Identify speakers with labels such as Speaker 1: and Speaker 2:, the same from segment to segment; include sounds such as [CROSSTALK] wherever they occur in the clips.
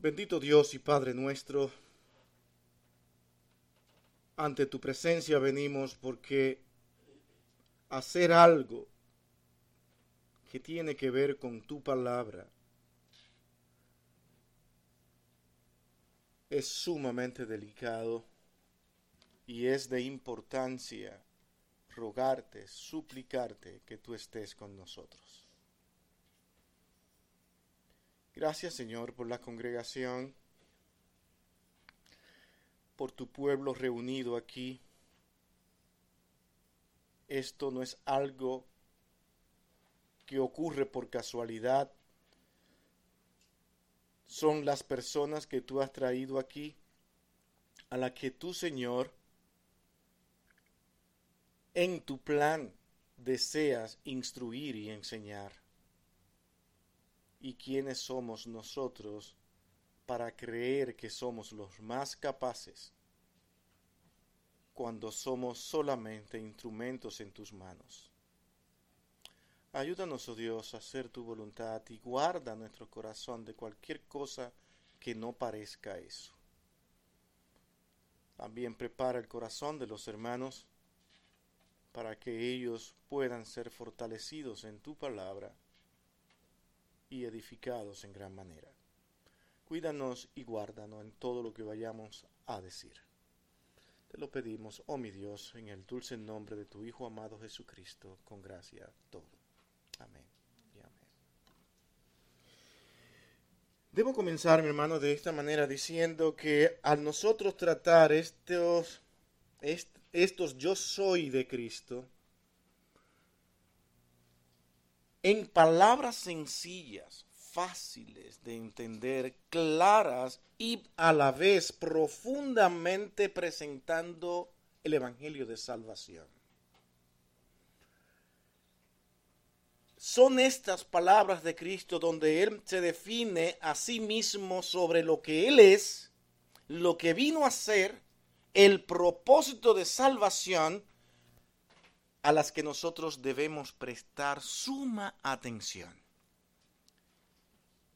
Speaker 1: Bendito Dios y Padre nuestro, ante tu presencia venimos porque hacer algo que tiene que ver con tu palabra es sumamente delicado y es de importancia rogarte, suplicarte que tú estés con nosotros. Gracias Señor por la congregación, por tu pueblo reunido aquí. Esto no es algo que ocurre por casualidad. Son las personas que tú has traído aquí, a la que tú, Señor, en tu plan deseas instruir y enseñar y quiénes somos nosotros para creer que somos los más capaces cuando somos solamente instrumentos en tus manos. Ayúdanos, oh Dios, a hacer tu voluntad y guarda nuestro corazón de cualquier cosa que no parezca eso. También prepara el corazón de los hermanos para que ellos puedan ser fortalecidos en tu palabra y edificados en gran manera. Cuídanos y guárdanos en todo lo que vayamos a decir. Te lo pedimos, oh mi Dios, en el dulce nombre de tu Hijo amado Jesucristo, con gracia todo. Amén amén. Debo comenzar, mi hermano, de esta manera diciendo que al nosotros tratar estos, estos yo soy de Cristo, en palabras sencillas, fáciles de entender, claras y a la vez profundamente presentando el Evangelio de Salvación. Son estas palabras de Cristo donde Él se define a sí mismo sobre lo que Él es, lo que vino a ser, el propósito de salvación a las que nosotros debemos prestar suma atención.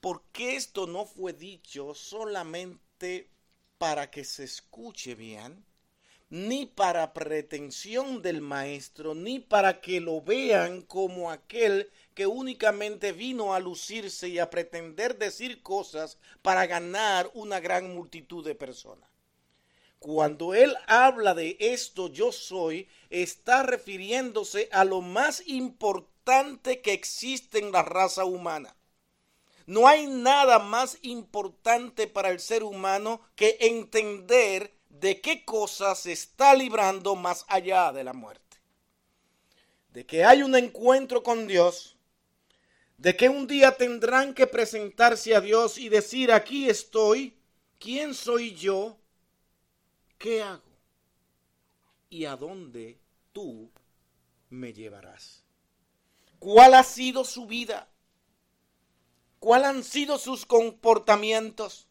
Speaker 1: Porque esto no fue dicho solamente para que se escuche bien, ni para pretensión del maestro, ni para que lo vean como aquel que únicamente vino a lucirse y a pretender decir cosas para ganar una gran multitud de personas. Cuando él habla de esto yo soy, está refiriéndose a lo más importante que existe en la raza humana. No hay nada más importante para el ser humano que entender de qué cosa se está librando más allá de la muerte. De que hay un encuentro con Dios, de que un día tendrán que presentarse a Dios y decir, aquí estoy, ¿quién soy yo? ¿Qué hago? ¿Y a dónde tú me llevarás? ¿Cuál ha sido su vida? ¿Cuál han sido sus comportamientos?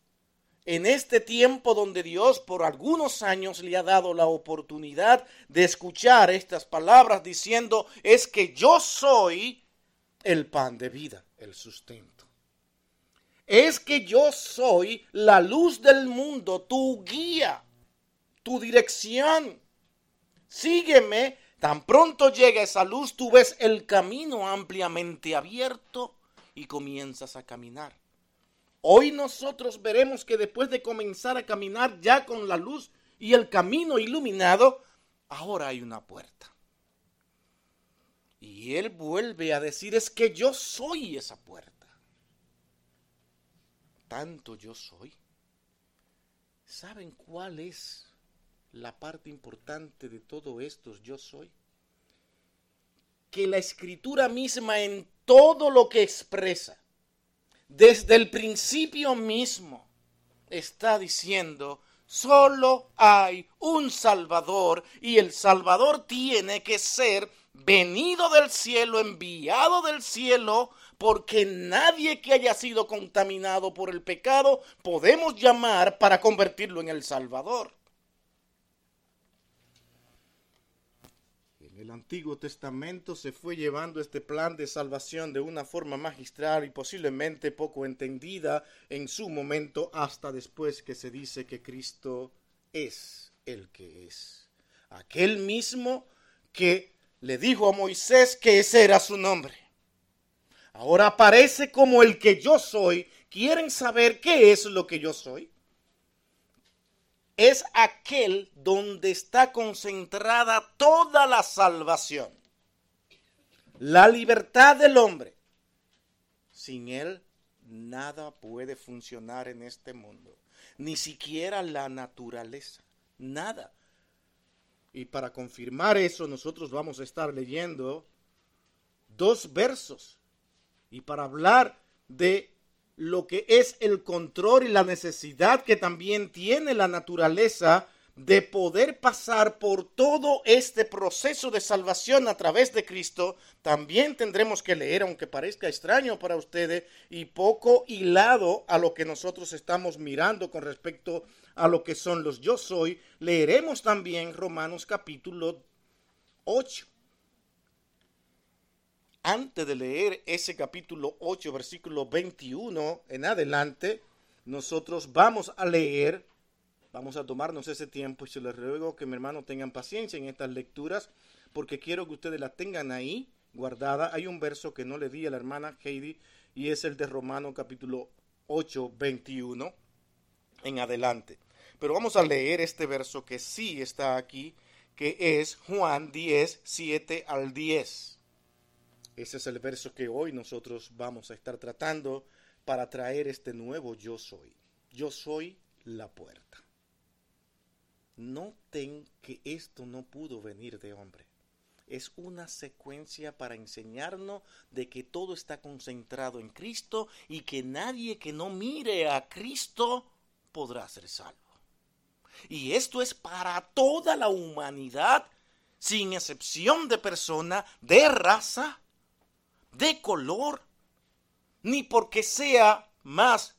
Speaker 1: En este tiempo donde Dios por algunos años le ha dado la oportunidad de escuchar estas palabras diciendo, es que yo soy el pan de vida, el sustento. Es que yo soy la luz del mundo, tu guía tu dirección. Sígueme. Tan pronto llega esa luz, tú ves el camino ampliamente abierto y comienzas a caminar. Hoy nosotros veremos que después de comenzar a caminar ya con la luz y el camino iluminado, ahora hay una puerta. Y él vuelve a decir, es que yo soy esa puerta. Tanto yo soy. ¿Saben cuál es la parte importante de todo esto yo soy? Que la escritura misma en todo lo que expresa, desde el principio mismo, está diciendo, solo hay un Salvador y el Salvador tiene que ser venido del cielo, enviado del cielo, porque nadie que haya sido contaminado por el pecado podemos llamar para convertirlo en el Salvador. el Antiguo Testamento se fue llevando este plan de salvación de una forma magistral y posiblemente poco entendida en su momento hasta después que se dice que Cristo es el que es. Aquel mismo que le dijo a Moisés que ese era su nombre. Ahora aparece como el que yo soy. ¿Quieren saber qué es lo que yo soy? Es aquel donde está concentrada toda la salvación. La libertad del hombre. Sin él nada puede funcionar en este mundo. Ni siquiera la naturaleza. Nada. Y para confirmar eso nosotros vamos a estar leyendo dos versos. Y para hablar de lo que es el control y la necesidad que también tiene la naturaleza de poder pasar por todo este proceso de salvación a través de Cristo, también tendremos que leer, aunque parezca extraño para ustedes y poco hilado a lo que nosotros estamos mirando con respecto a lo que son los yo soy, leeremos también Romanos capítulo 8 antes de leer ese capítulo 8, versículo 21 en adelante, nosotros vamos a leer, vamos a tomarnos ese tiempo y se les ruego que mi hermano tengan paciencia en estas lecturas, porque quiero que ustedes la tengan ahí guardada. Hay un verso que no le di a la hermana Heidi y es el de Romano capítulo 8, 21 en adelante. Pero vamos a leer este verso que sí está aquí, que es Juan 10, 7 al 10. Ese es el verso que hoy nosotros vamos a estar tratando para traer este nuevo yo soy. Yo soy la puerta. Noten que esto no pudo venir de hombre. Es una secuencia para enseñarnos de que todo está concentrado en Cristo y que nadie que no mire a Cristo podrá ser salvo. Y esto es para toda la humanidad, sin excepción de persona, de raza, de color, ni porque sea más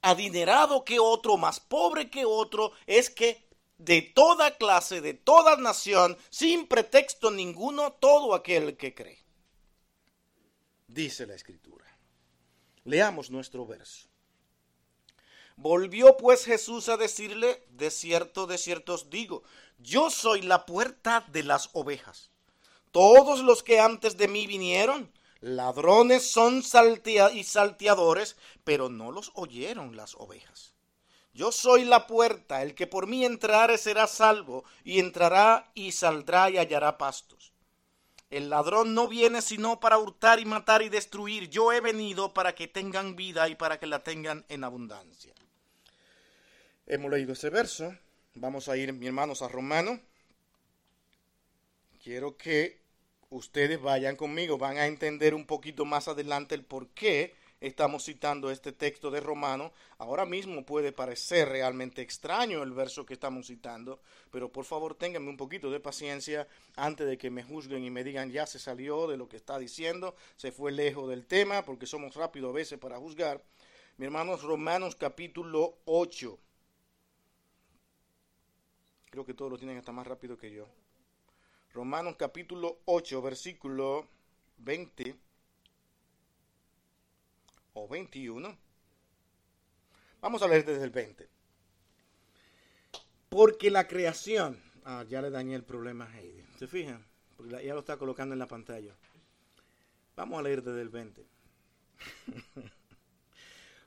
Speaker 1: adinerado que otro, más pobre que otro, es que de toda clase, de toda nación, sin pretexto ninguno, todo aquel que cree. Dice la escritura. Leamos nuestro verso. Volvió pues Jesús a decirle, de cierto, de cierto os digo, yo soy la puerta de las ovejas. Todos los que antes de mí vinieron, Ladrones son y salteadores, pero no los oyeron las ovejas. Yo soy la puerta, el que por mí entrare será salvo, y entrará y saldrá y hallará pastos. El ladrón no viene sino para hurtar y matar y destruir. Yo he venido para que tengan vida y para que la tengan en abundancia. Hemos leído ese verso. Vamos a ir, mis hermanos, a Romano. Quiero que ustedes vayan conmigo, van a entender un poquito más adelante el por qué estamos citando este texto de Romano. Ahora mismo puede parecer realmente extraño el verso que estamos citando, pero por favor ténganme un poquito de paciencia antes de que me juzguen y me digan ya se salió de lo que está diciendo, se fue lejos del tema, porque somos rápidos a veces para juzgar. Mi hermanos, Romanos capítulo 8. Creo que todos lo tienen hasta más rápido que yo. Romanos capítulo 8, versículo 20 o 21. Vamos a leer desde el 20. Porque la creación, ah, ya le dañé el problema a Heidi. ¿Se fijan? Porque ya lo está colocando en la pantalla. Vamos a leer desde el 20. [LAUGHS]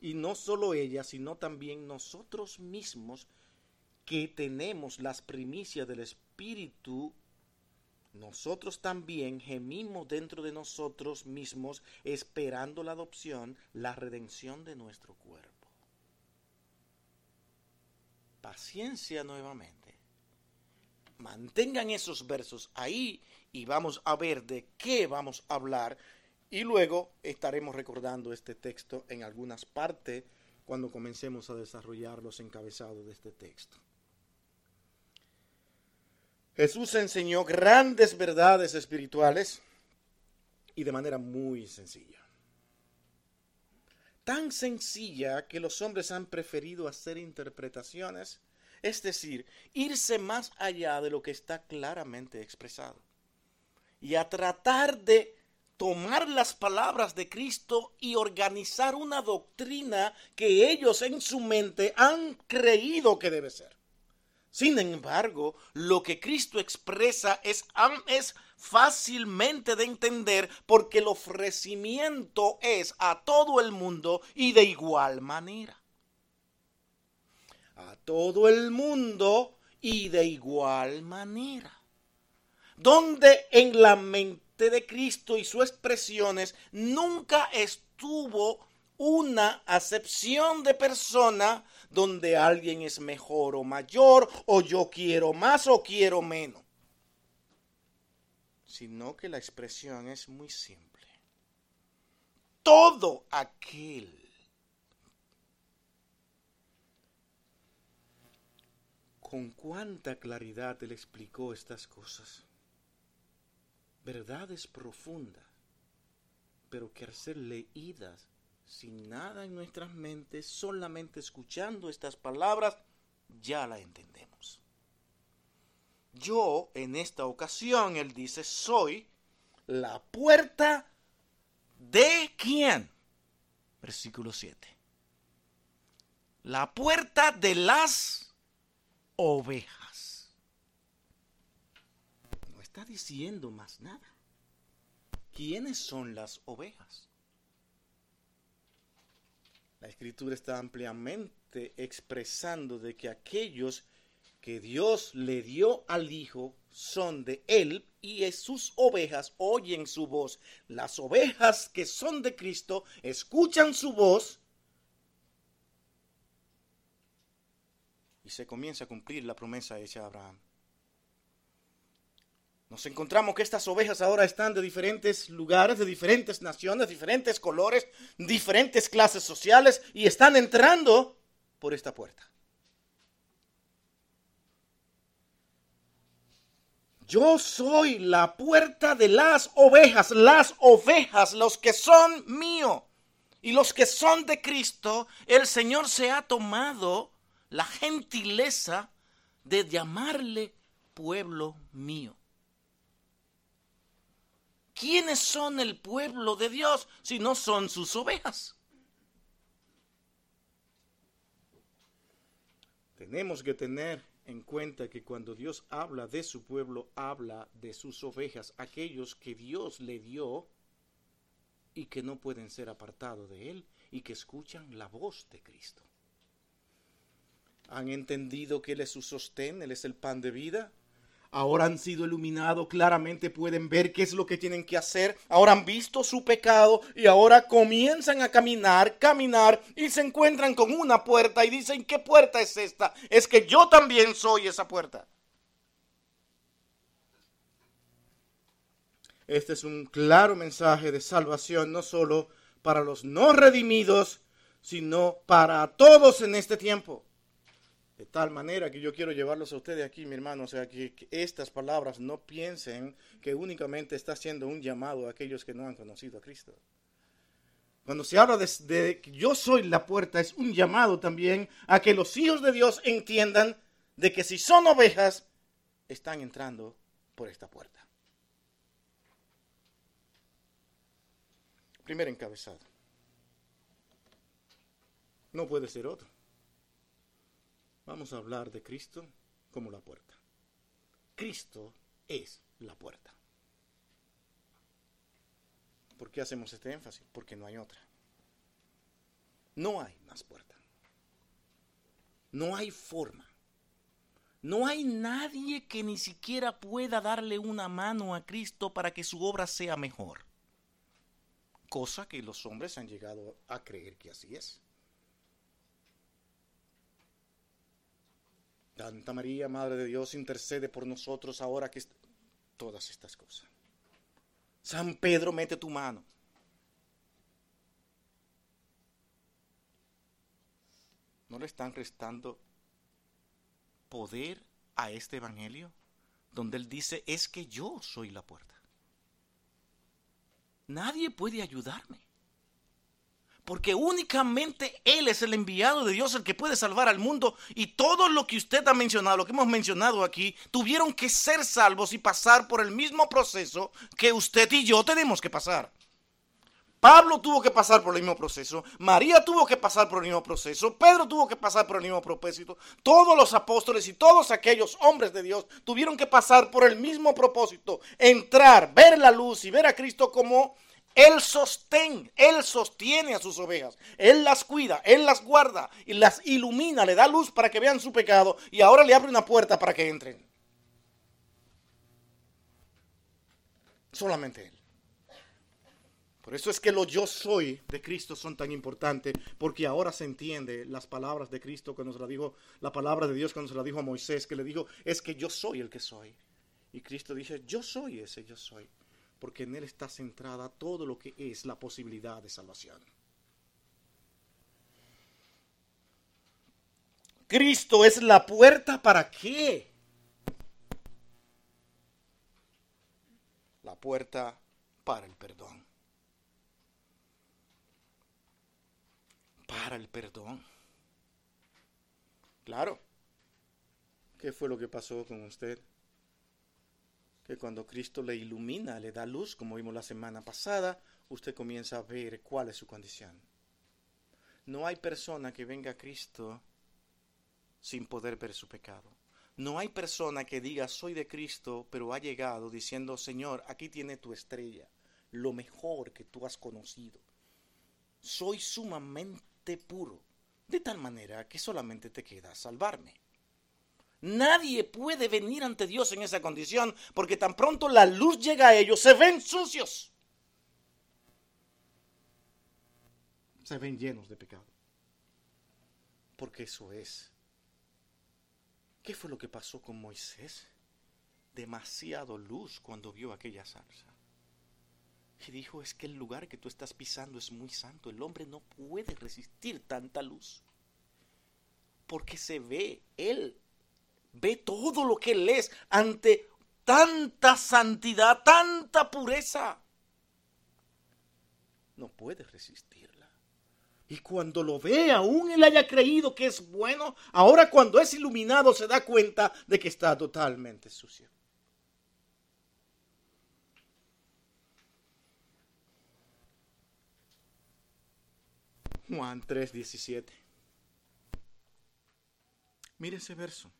Speaker 1: y no solo ella, sino también nosotros mismos que tenemos las primicias del Espíritu, nosotros también gemimos dentro de nosotros mismos esperando la adopción, la redención de nuestro cuerpo. Paciencia nuevamente. Mantengan esos versos ahí y vamos a ver de qué vamos a hablar y luego estaremos recordando este texto en algunas partes cuando comencemos a desarrollar los encabezados de este texto. Jesús enseñó grandes verdades espirituales y de manera muy sencilla. Tan sencilla que los hombres han preferido hacer interpretaciones, es decir, irse más allá de lo que está claramente expresado y a tratar de tomar las palabras de Cristo y organizar una doctrina que ellos en su mente han creído que debe ser. Sin embargo, lo que Cristo expresa es, es fácilmente de entender porque el ofrecimiento es a todo el mundo y de igual manera. A todo el mundo y de igual manera. Donde en la mente de Cristo y sus expresiones nunca estuvo una acepción de persona donde alguien es mejor o mayor, o yo quiero más o quiero menos. Sino que la expresión es muy simple. Todo aquel con cuánta claridad él explicó estas cosas. Verdades profundas, pero que al ser leídas sin nada en nuestras mentes, solamente escuchando estas palabras, ya la entendemos. Yo, en esta ocasión, él dice, soy la puerta de quién? Versículo 7. La puerta de las ovejas. Está diciendo más nada. ¿Quiénes son las ovejas? La escritura está ampliamente expresando de que aquellos que Dios le dio al Hijo son de Él y sus ovejas oyen su voz. Las ovejas que son de Cristo escuchan su voz y se comienza a cumplir la promesa hecha a Abraham. Nos encontramos que estas ovejas ahora están de diferentes lugares, de diferentes naciones, diferentes colores, diferentes clases sociales y están entrando por esta puerta. Yo soy la puerta de las ovejas, las ovejas, los que son míos y los que son de Cristo, el Señor se ha tomado la gentileza de llamarle pueblo mío. ¿Quiénes son el pueblo de Dios si no son sus ovejas? Tenemos que tener en cuenta que cuando Dios habla de su pueblo, habla de sus ovejas, aquellos que Dios le dio y que no pueden ser apartados de Él y que escuchan la voz de Cristo. ¿Han entendido que Él es su sostén, Él es el pan de vida? Ahora han sido iluminados, claramente pueden ver qué es lo que tienen que hacer, ahora han visto su pecado y ahora comienzan a caminar, caminar y se encuentran con una puerta y dicen, ¿qué puerta es esta? Es que yo también soy esa puerta. Este es un claro mensaje de salvación, no solo para los no redimidos, sino para todos en este tiempo. De tal manera que yo quiero llevarlos a ustedes aquí, mi hermano, o sea, que, estas palabras no piensen que únicamente está haciendo un llamado a aquellos que no han conocido a Cristo. Cuando se habla de que yo soy la puerta, es un llamado también a que los hijos de Dios entiendan de que si son ovejas, están entrando por esta puerta. Primer encabezado. No puede ser otro. Vamos a hablar de Cristo como la puerta. Cristo es la puerta. ¿Por qué hacemos este énfasis? Porque no hay otra. No hay más puerta. No hay forma. No hay nadie que ni siquiera pueda darle una mano a Cristo para que su obra sea mejor. Cosa que los hombres han llegado a creer que así es. Santa María, Madre de Dios, intercede por nosotros ahora que... Todas estas cosas. San Pedro, mete tu mano. ¿No le están restando poder a este Evangelio? Donde Él dice, es que yo soy la puerta. Nadie puede ayudarme. Porque únicamente Él es el enviado de Dios, el que puede salvar al mundo. Y todo lo que usted ha mencionado, lo que hemos mencionado aquí, tuvieron que ser salvos y pasar por el mismo proceso que usted y yo tenemos que pasar. Pablo tuvo que pasar por el mismo proceso, María tuvo que pasar por el mismo proceso, Pedro tuvo que pasar por el mismo propósito, todos los apóstoles y todos aquellos hombres de Dios tuvieron que pasar por el mismo propósito, entrar, ver la luz y ver a Cristo como Él sostén, Él sostiene a sus ovejas, Él las cuida, Él las guarda y las ilumina, le da luz para que vean su pecado y ahora le abre una puerta para que entren. Solamente Él. Por eso es que lo yo soy de Cristo son tan importantes, porque ahora se entiende las palabras de Cristo cuando se la dijo, la palabra de Dios cuando se la dijo a Moisés, que le dijo, es que yo soy el que soy. Y Cristo dice, yo soy ese, yo soy, porque en Él está centrada todo lo que es la posibilidad de salvación. Cristo es la puerta para qué? La puerta para el perdón. para el perdón. Claro. ¿Qué fue lo que pasó con usted? Que cuando Cristo le ilumina, le da luz, como vimos la semana pasada, usted comienza a ver cuál es su condición. No hay persona que venga a Cristo sin poder ver su pecado. No hay persona que diga soy de Cristo, pero ha llegado diciendo, Señor, aquí tiene tu estrella, lo mejor que tú has conocido. Soy sumamente puro, de tal manera que solamente te queda salvarme. Nadie puede venir ante Dios en esa condición porque tan pronto la luz llega a ellos, se ven sucios. Se ven llenos de pecado. Porque eso es. ¿Qué fue lo que pasó con Moisés? Demasiado luz cuando vio aquella salsa. Y dijo, es que el lugar que tú estás pisando es muy santo. El hombre no puede resistir tanta luz. Porque se ve, él ve todo lo que él es ante tanta santidad, tanta pureza. No puede resistirla. Y cuando lo ve, aún él haya creído que es bueno, ahora cuando es iluminado se da cuenta de que está totalmente sucio. Juan 3:17. Mire ese verso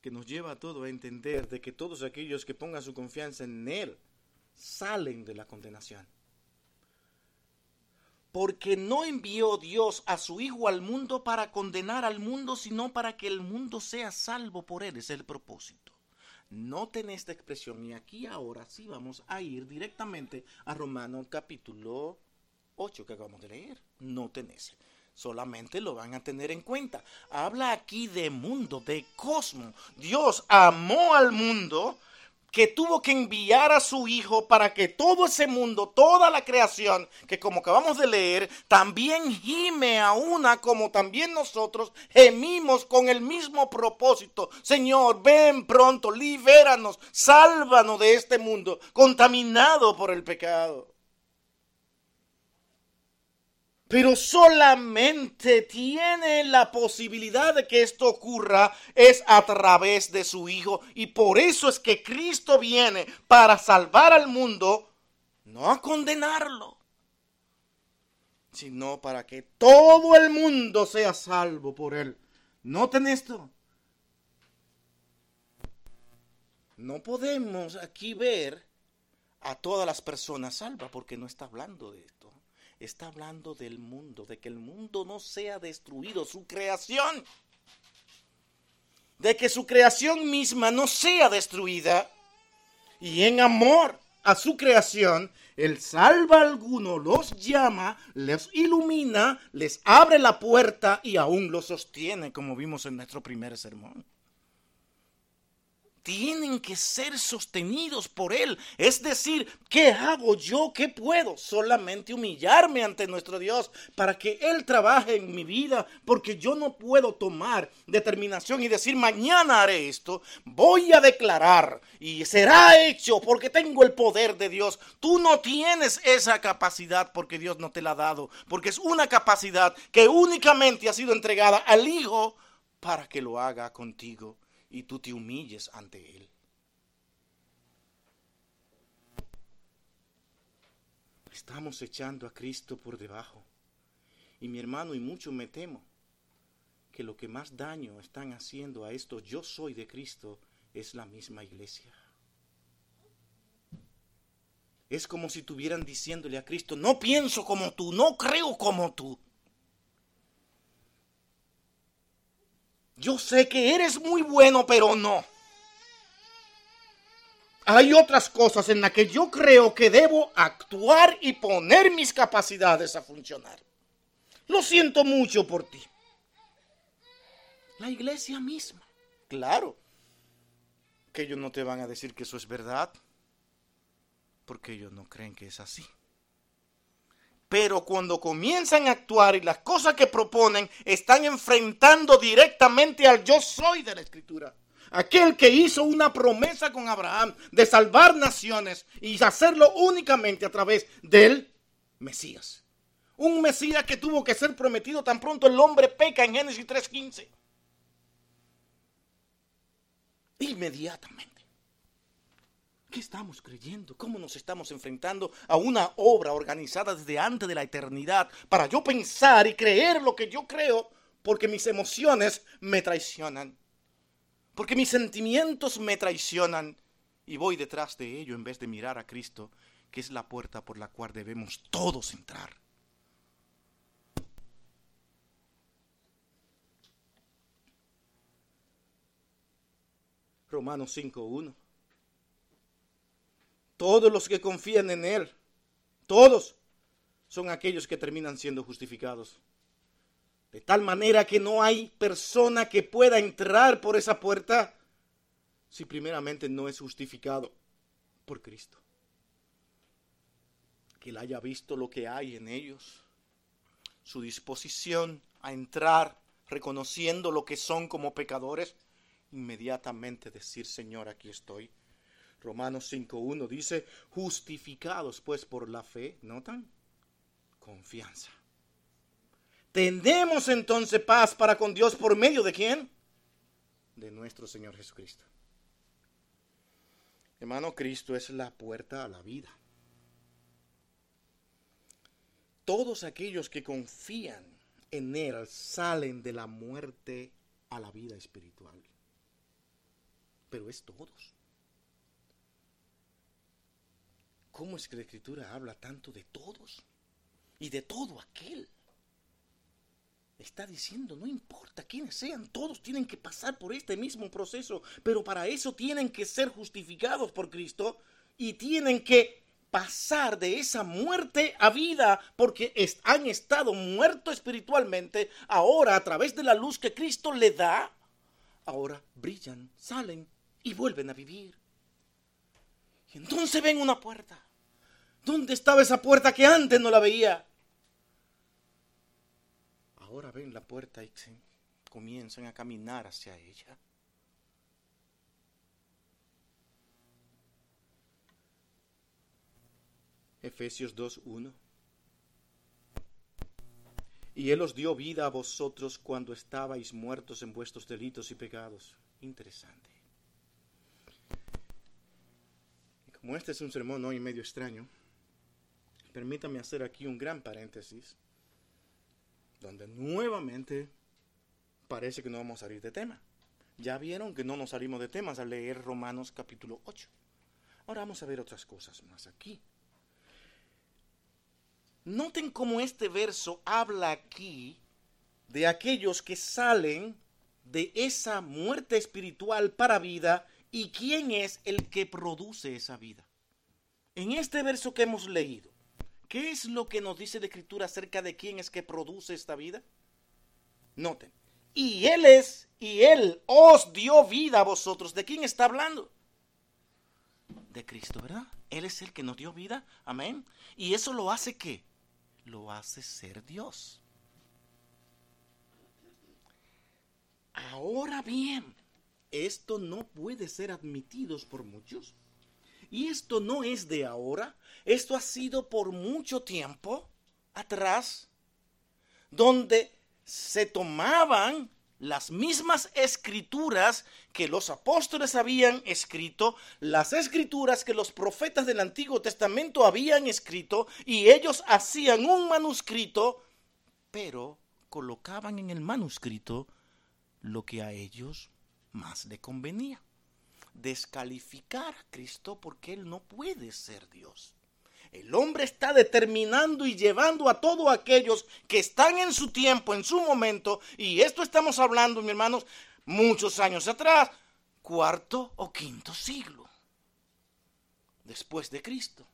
Speaker 1: que nos lleva a todo a entender de que todos aquellos que pongan su confianza en Él salen de la condenación. Porque no envió Dios a su Hijo al mundo para condenar al mundo, sino para que el mundo sea salvo por Él. Es el propósito. Noten esta expresión y aquí ahora sí vamos a ir directamente a Romanos capítulo 8 que acabamos de leer. No tenés. Solamente lo van a tener en cuenta. Habla aquí de mundo, de cosmos. Dios amó al mundo que tuvo que enviar a su Hijo para que todo ese mundo, toda la creación, que como acabamos de leer, también gime a una como también nosotros gemimos con el mismo propósito. Señor, ven pronto, libéranos, sálvanos de este mundo contaminado por el pecado. Pero solamente tiene la posibilidad de que esto ocurra es a través de su Hijo. Y por eso es que Cristo viene para salvar al mundo, no a condenarlo, sino para que todo el mundo sea salvo por él. Noten esto. No podemos aquí ver a todas las personas salvas porque no está hablando de esto está hablando del mundo, de que el mundo no sea destruido, su creación, de que su creación misma no sea destruida. Y en amor a su creación, Él salva a algunos, los llama, les ilumina, les abre la puerta y aún los sostiene, como vimos en nuestro primer sermón tienen que ser sostenidos por Él. Es decir, ¿qué hago yo? ¿Qué puedo? Solamente humillarme ante nuestro Dios para que Él trabaje en mi vida, porque yo no puedo tomar determinación y decir, mañana haré esto, voy a declarar y será hecho porque tengo el poder de Dios. Tú no tienes esa capacidad porque Dios no te la ha dado, porque es una capacidad que únicamente ha sido entregada al Hijo para que lo haga contigo y tú te humilles ante Él. Estamos echando a Cristo por debajo. Y mi hermano, y mucho me temo que lo que más daño están haciendo a esto yo soy de Cristo es la misma iglesia. Es como si estuvieran diciéndole a Cristo, no pienso como tú, no creo como tú. Yo sé que eres muy bueno, pero no. Hay otras cosas en las que yo creo que debo actuar y poner mis capacidades a funcionar. Lo siento mucho por ti. La iglesia misma. Claro que ellos no te van a decir que eso es verdad, porque ellos no creen que es así. Pero cuando comienzan a actuar y las cosas que proponen están enfrentando directamente al yo soy de la escritura. Aquel que hizo una promesa con Abraham de salvar naciones y hacerlo únicamente a través del Mesías. Un Mesías que tuvo que ser prometido tan pronto el hombre peca en Génesis 3.15. Inmediatamente. ¿Qué estamos creyendo? ¿Cómo nos estamos enfrentando a una obra organizada desde antes de la eternidad para yo pensar y creer lo que yo creo porque mis emociones me traicionan? Porque mis sentimientos me traicionan y voy detrás de ello en vez de mirar a Cristo, que es la puerta por la cual debemos todos entrar. Romanos 5.1 todos los que confían en Él, todos son aquellos que terminan siendo justificados. De tal manera que no hay persona que pueda entrar por esa puerta si primeramente no es justificado por Cristo. Que Él haya visto lo que hay en ellos, su disposición a entrar reconociendo lo que son como pecadores, inmediatamente decir, Señor, aquí estoy Romanos 5.1 dice, justificados pues por la fe, ¿notan? Confianza. Tendemos entonces paz para con Dios por medio de quién? De nuestro Señor Jesucristo. Hermano, Cristo es la puerta a la vida. Todos aquellos que confían en Él salen de la muerte a la vida espiritual. Pero es todos. ¿Cómo es que la escritura habla tanto de todos? Y de todo aquel. Está diciendo, no importa quiénes sean, todos tienen que pasar por este mismo proceso, pero para eso tienen que ser justificados por Cristo y tienen que pasar de esa muerte a vida porque han estado muertos espiritualmente, ahora a través de la luz que Cristo le da, ahora brillan, salen y vuelven a vivir. Entonces ven una puerta. ¿Dónde estaba esa puerta que antes no la veía? Ahora ven la puerta y comienzan a caminar hacia ella. Efesios 2.1. Y Él os dio vida a vosotros cuando estabais muertos en vuestros delitos y pecados. Interesante. Como este es un sermón hoy medio extraño, permítame hacer aquí un gran paréntesis, donde nuevamente parece que no vamos a salir de tema. Ya vieron que no nos salimos de temas al leer Romanos capítulo 8. Ahora vamos a ver otras cosas más aquí. Noten cómo este verso habla aquí de aquellos que salen de esa muerte espiritual para vida y quién es el que produce esa vida. En este verso que hemos leído, ¿qué es lo que nos dice la Escritura acerca de quién es que produce esta vida? Noten. Y Él es, y Él os dio vida a vosotros. ¿De quién está hablando? De Cristo, ¿verdad? Él es el que nos dio vida. Amén. Y eso lo hace qué? Lo hace ser Dios. Ahora bien, esto no puede ser admitido por muchos. Y esto no es de ahora, esto ha sido por mucho tiempo atrás, donde se tomaban las mismas escrituras que los apóstoles habían escrito, las escrituras que los profetas del Antiguo Testamento habían escrito, y ellos hacían un manuscrito, pero colocaban en el manuscrito lo que a ellos más le convenía. Descalificar a Cristo porque Él no puede ser Dios. El hombre está determinando y llevando a todos aquellos que están en su tiempo, en su momento, y esto estamos hablando, mis hermanos, muchos años atrás, cuarto o quinto siglo después de Cristo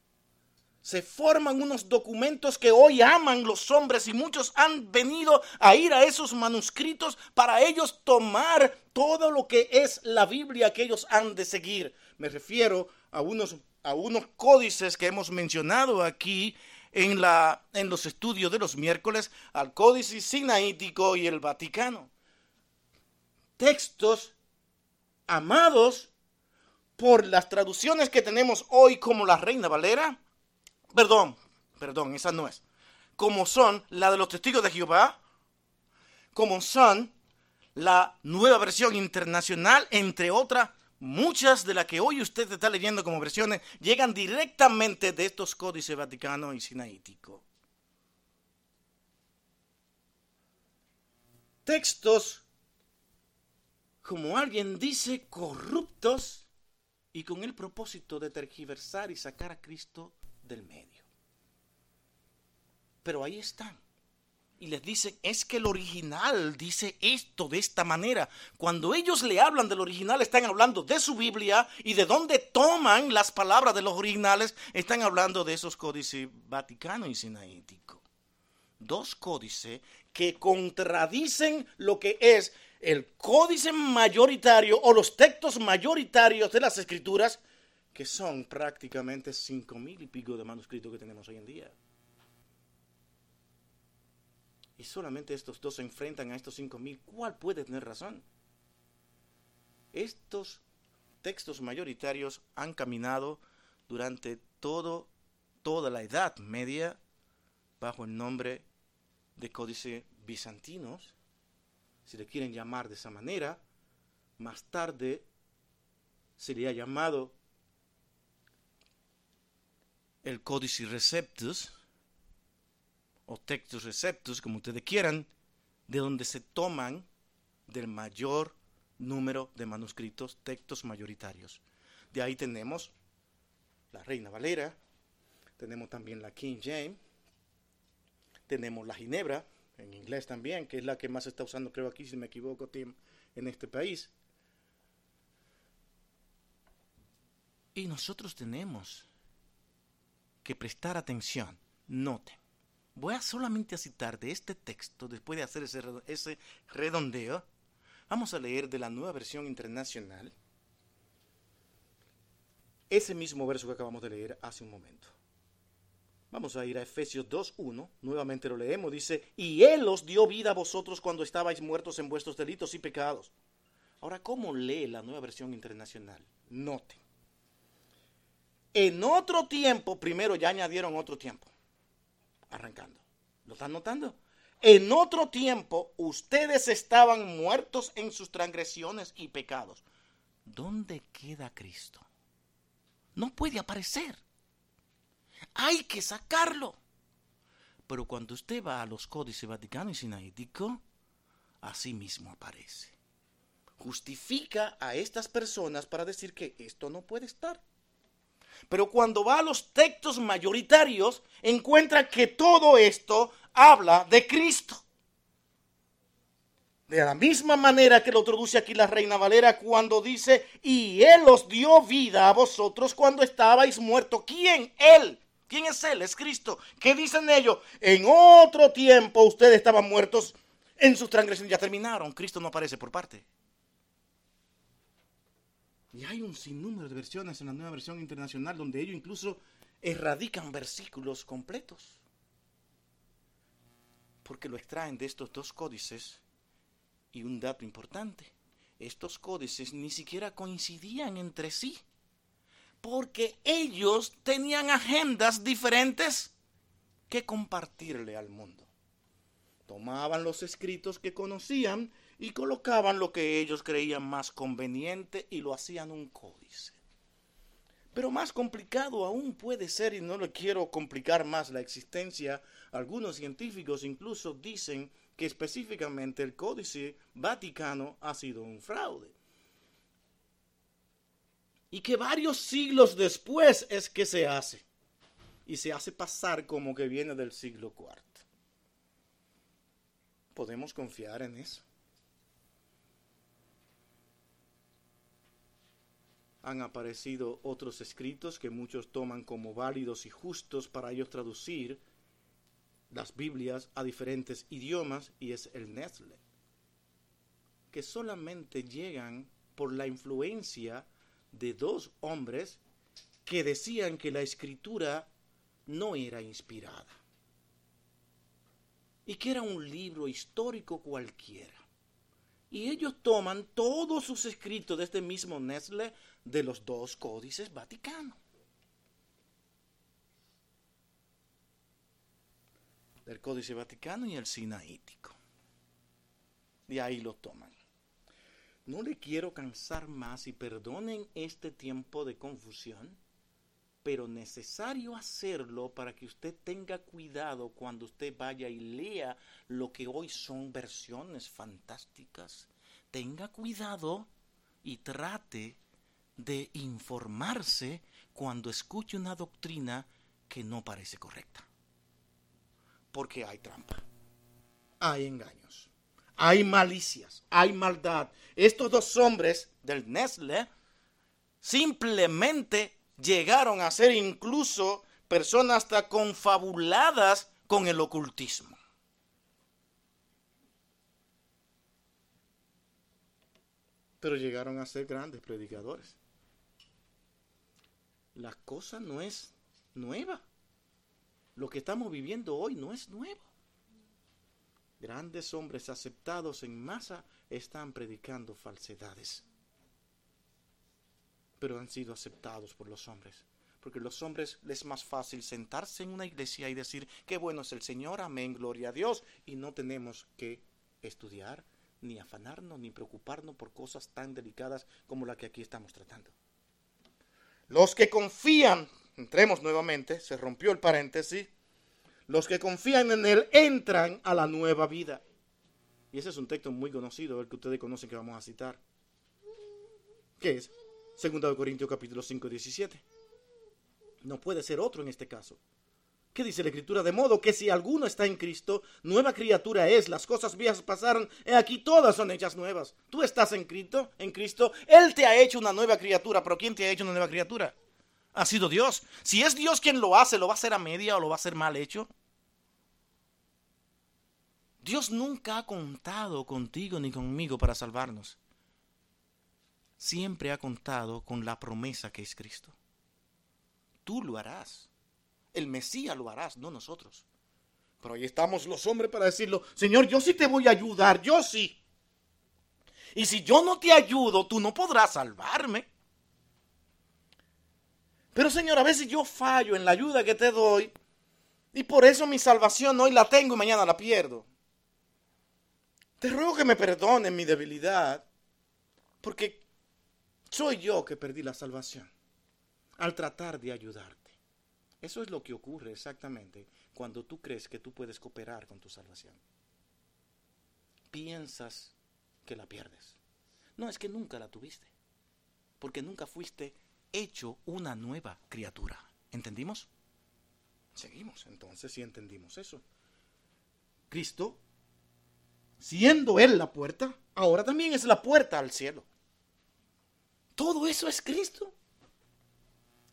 Speaker 1: se forman unos documentos que hoy aman los hombres y muchos han venido a ir a esos manuscritos para ellos tomar todo lo que es la Biblia que ellos han de seguir. Me refiero a unos, a unos códices que hemos mencionado aquí en, la, en los estudios de los miércoles, al códice sinaítico y el Vaticano. Textos amados por las traducciones que tenemos hoy como la Reina Valera, perdón, perdón, esa no es, como son la de los testigos de Jehová, como son la nueva versión internacional, entre otras, muchas de las que hoy usted está leyendo como versiones llegan directamente de estos códices vaticano y sinaítico. Textos, como alguien dice, corruptos y con el propósito de tergiversar y sacar a Cristo del medio. Pero ahí están. Y les dicen, es que el original dice esto de esta manera. Cuando ellos le hablan del original, están hablando de su Biblia y de dónde toman las palabras de los originales, están hablando de esos códices vaticano y sinaítico. Dos códices que contradicen lo que es el códice mayoritario o los textos mayoritarios de las escrituras que son prácticamente cinco mil y pico de manuscritos que tenemos hoy en día. Y solamente estos dos se enfrentan a estos cinco mil. ¿Cuál puede tener razón? Estos textos mayoritarios han caminado durante todo, toda la Edad Media bajo el nombre de códice bizantinos, si le quieren llamar de esa manera. Más tarde se le ha llamado el Codice Receptus, o Textus Receptus, como ustedes quieran, de donde se toman del mayor número de manuscritos, textos mayoritarios. De ahí tenemos la Reina Valera, tenemos también la King James, tenemos la Ginebra, en inglés también, que es la que más se está usando, creo aquí, si me equivoco, Tim, en este país. Y nosotros tenemos que prestar atención. Noten. Voy a solamente a citar de este texto, después de hacer ese, redondeo, vamos a leer de la nueva versión internacional ese mismo verso que acabamos de leer hace un momento. Vamos a ir a Efesios 2.1, nuevamente lo leemos, dice, y Él os dio vida a vosotros cuando estabais muertos en vuestros delitos y pecados. Ahora, ¿cómo lee la nueva versión internacional? Noten. En otro tiempo, primero ya añadieron otro tiempo. Arrancando. ¿Lo están notando? En otro tiempo ustedes estaban muertos en sus transgresiones y pecados. ¿Dónde queda Cristo? No puede aparecer. Hay que sacarlo. Pero cuando usted va a los códices Vaticano y Sinaítico, así mismo aparece. Justifica a estas personas para decir que esto no puede estar. Pero cuando va a los textos mayoritarios, encuentra que todo esto habla de Cristo. De la misma manera que lo introduce aquí la Reina Valera cuando dice, y Él os dio vida a vosotros cuando estabais muertos. ¿Quién? Él. ¿Quién es Él? Es Cristo. ¿Qué dicen ellos? En otro tiempo ustedes estaban muertos en sus transgresiones. Ya terminaron. Cristo no aparece por parte. Y hay un sinnúmero de versiones en la nueva versión internacional donde ellos incluso erradican versículos completos. Porque lo extraen de estos dos códices. Y un dato importante, estos códices ni siquiera coincidían entre sí. Porque ellos tenían agendas diferentes que compartirle al mundo. Tomaban los escritos que conocían y colocaban lo que ellos creían más conveniente y lo hacían un códice. Pero más complicado aún puede ser, y no le quiero complicar más la existencia, algunos científicos incluso dicen que específicamente el Códice Vaticano ha sido un fraude. Y que varios siglos después es que se hace. Y se hace pasar como que viene del siglo IV. ¿Podemos confiar en eso? Han aparecido otros escritos que muchos toman como válidos y justos para ellos traducir las Biblias a diferentes idiomas y es el Nestle, que solamente llegan por la influencia de dos hombres que decían que la escritura no era inspirada y que era un libro histórico cualquiera. Y ellos toman todos sus escritos de este mismo Nestle de los dos códices vaticanos. Del Códice Vaticano y el Sinaítico. De ahí lo toman. No le quiero cansar más y perdonen este tiempo de confusión, pero necesario hacerlo para que usted tenga cuidado cuando usted vaya y lea lo que hoy son versiones fantásticas. Tenga cuidado y trate de informarse cuando escuche una doctrina que no parece correcta. Porque hay trampa, hay engaños, hay malicias, hay maldad. Estos dos hombres del Nestle simplemente llegaron a ser incluso personas hasta confabuladas con el ocultismo. Pero llegaron a ser grandes predicadores la cosa no es nueva. Lo que estamos viviendo hoy no es nuevo. Grandes hombres aceptados en masa están predicando falsedades. Pero han sido aceptados por los hombres. Porque a los hombres les es más fácil sentarse en una iglesia y decir, qué bueno es el Señor, amén, gloria a Dios. Y no tenemos que estudiar, ni afanarnos, ni preocuparnos por cosas tan delicadas como la que aquí estamos tratando. Los que confían, entremos nuevamente, se rompió el paréntesis, los que confían en Él entran a la nueva vida. Y ese es un texto muy conocido, el que ustedes conocen que vamos a citar. ¿Qué es? Segunda de Corintios capítulo 5, 17. No puede ser otro en este caso. ¿Qué dice la Escritura? De modo que si alguno está en Cristo, nueva criatura es, las cosas viejas pasaron, y aquí todas son hechas nuevas. Tú estás en Cristo, en Cristo, Él te ha hecho una nueva criatura, pero ¿quién te ha hecho una nueva criatura? Ha sido Dios. Si es Dios quien lo hace, ¿lo va a hacer a media o lo va a hacer mal hecho? Dios nunca ha contado contigo ni conmigo para salvarnos. Siempre ha contado con la promesa que es Cristo. Tú lo harás. El Mesías lo harás, no nosotros. Pero ahí estamos los hombres para decirlo, Señor, yo sí te voy a ayudar, yo sí. Y si yo no te ayudo, tú no podrás salvarme. Pero Señor, a veces yo fallo en la ayuda que te doy y por eso mi salvación hoy la tengo y mañana la pierdo. Te ruego que me perdones mi debilidad, porque soy yo que perdí la salvación al tratar de ayudarte. Eso es lo que ocurre exactamente cuando tú crees que tú puedes cooperar con tu salvación. Piensas que la pierdes. No, es que nunca la tuviste. Porque nunca fuiste hecho una nueva criatura. ¿Entendimos? Seguimos entonces si entendimos eso. Cristo siendo Él la puerta, ahora también es la puerta al cielo. Todo eso es Cristo.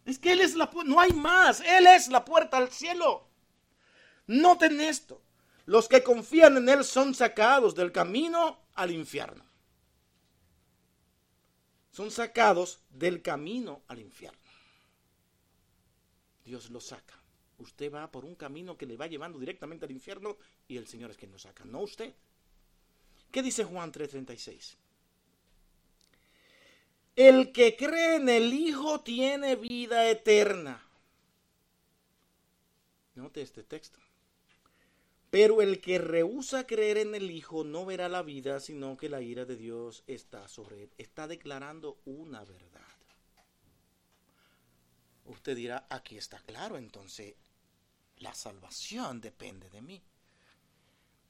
Speaker 1: Es que Él es la puerta, no hay más, Él es la puerta al cielo. Noten esto, los que confían en Él son sacados del camino al infierno. Son sacados del camino al infierno. Dios los saca. Usted va por un camino que le va llevando directamente al infierno y el Señor es quien lo saca, no usted. ¿Qué dice Juan 3:36? El que cree en el Hijo tiene vida eterna. Note este texto. Pero el que rehúsa creer en el Hijo no verá la vida, sino que la ira de Dios está sobre él. Está declarando una verdad. Usted dirá, aquí está claro, entonces la salvación depende de mí.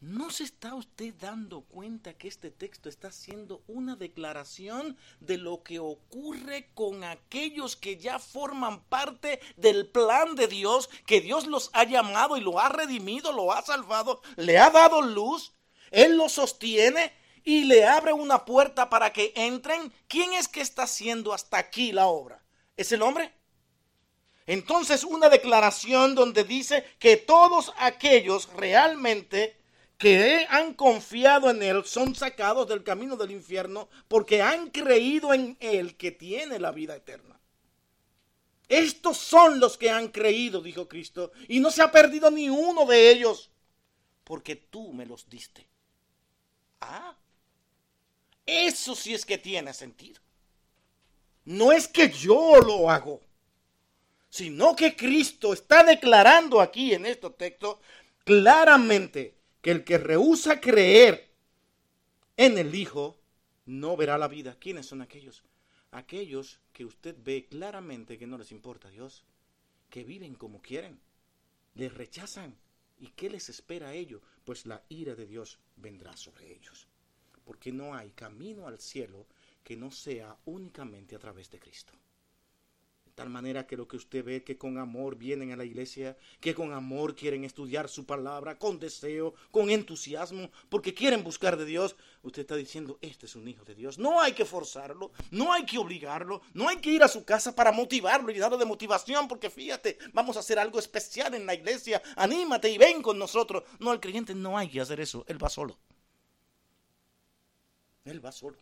Speaker 1: ¿No se está usted dando cuenta que este texto está haciendo una declaración de lo que ocurre con aquellos que ya forman parte del plan de Dios, que Dios los ha llamado y lo ha redimido, lo ha salvado, le ha dado luz, Él los sostiene y le abre una puerta para que entren? ¿Quién es que está haciendo hasta aquí la obra? ¿Es el hombre? Entonces una declaración donde dice que todos aquellos realmente que han confiado en Él son sacados del camino del infierno porque han creído en Él que tiene la vida eterna. Estos son los que han creído, dijo Cristo, y no se ha perdido ni uno de ellos, porque tú me los diste. Ah, eso sí es que tiene sentido. No es que yo lo hago, sino que Cristo está declarando aquí en este texto claramente que el que rehúsa creer en el Hijo no verá la vida. ¿Quiénes son aquellos? Aquellos que usted ve claramente que no les importa a Dios, que viven como quieren, les rechazan. ¿Y qué les espera a ellos? Pues la ira de Dios vendrá sobre ellos. Porque no hay camino al cielo que no sea únicamente a través de Cristo tal manera que lo que usted ve que con amor vienen a la iglesia, que con amor quieren estudiar su palabra, con deseo, con entusiasmo, porque quieren buscar de Dios, usted está diciendo, este es un hijo de Dios. No hay que forzarlo, no hay que obligarlo, no hay que ir a su casa para motivarlo y darlo de motivación, porque fíjate, vamos a hacer algo especial en la iglesia, anímate y ven con nosotros. No, el creyente no hay que hacer eso, él va solo. Él va solo.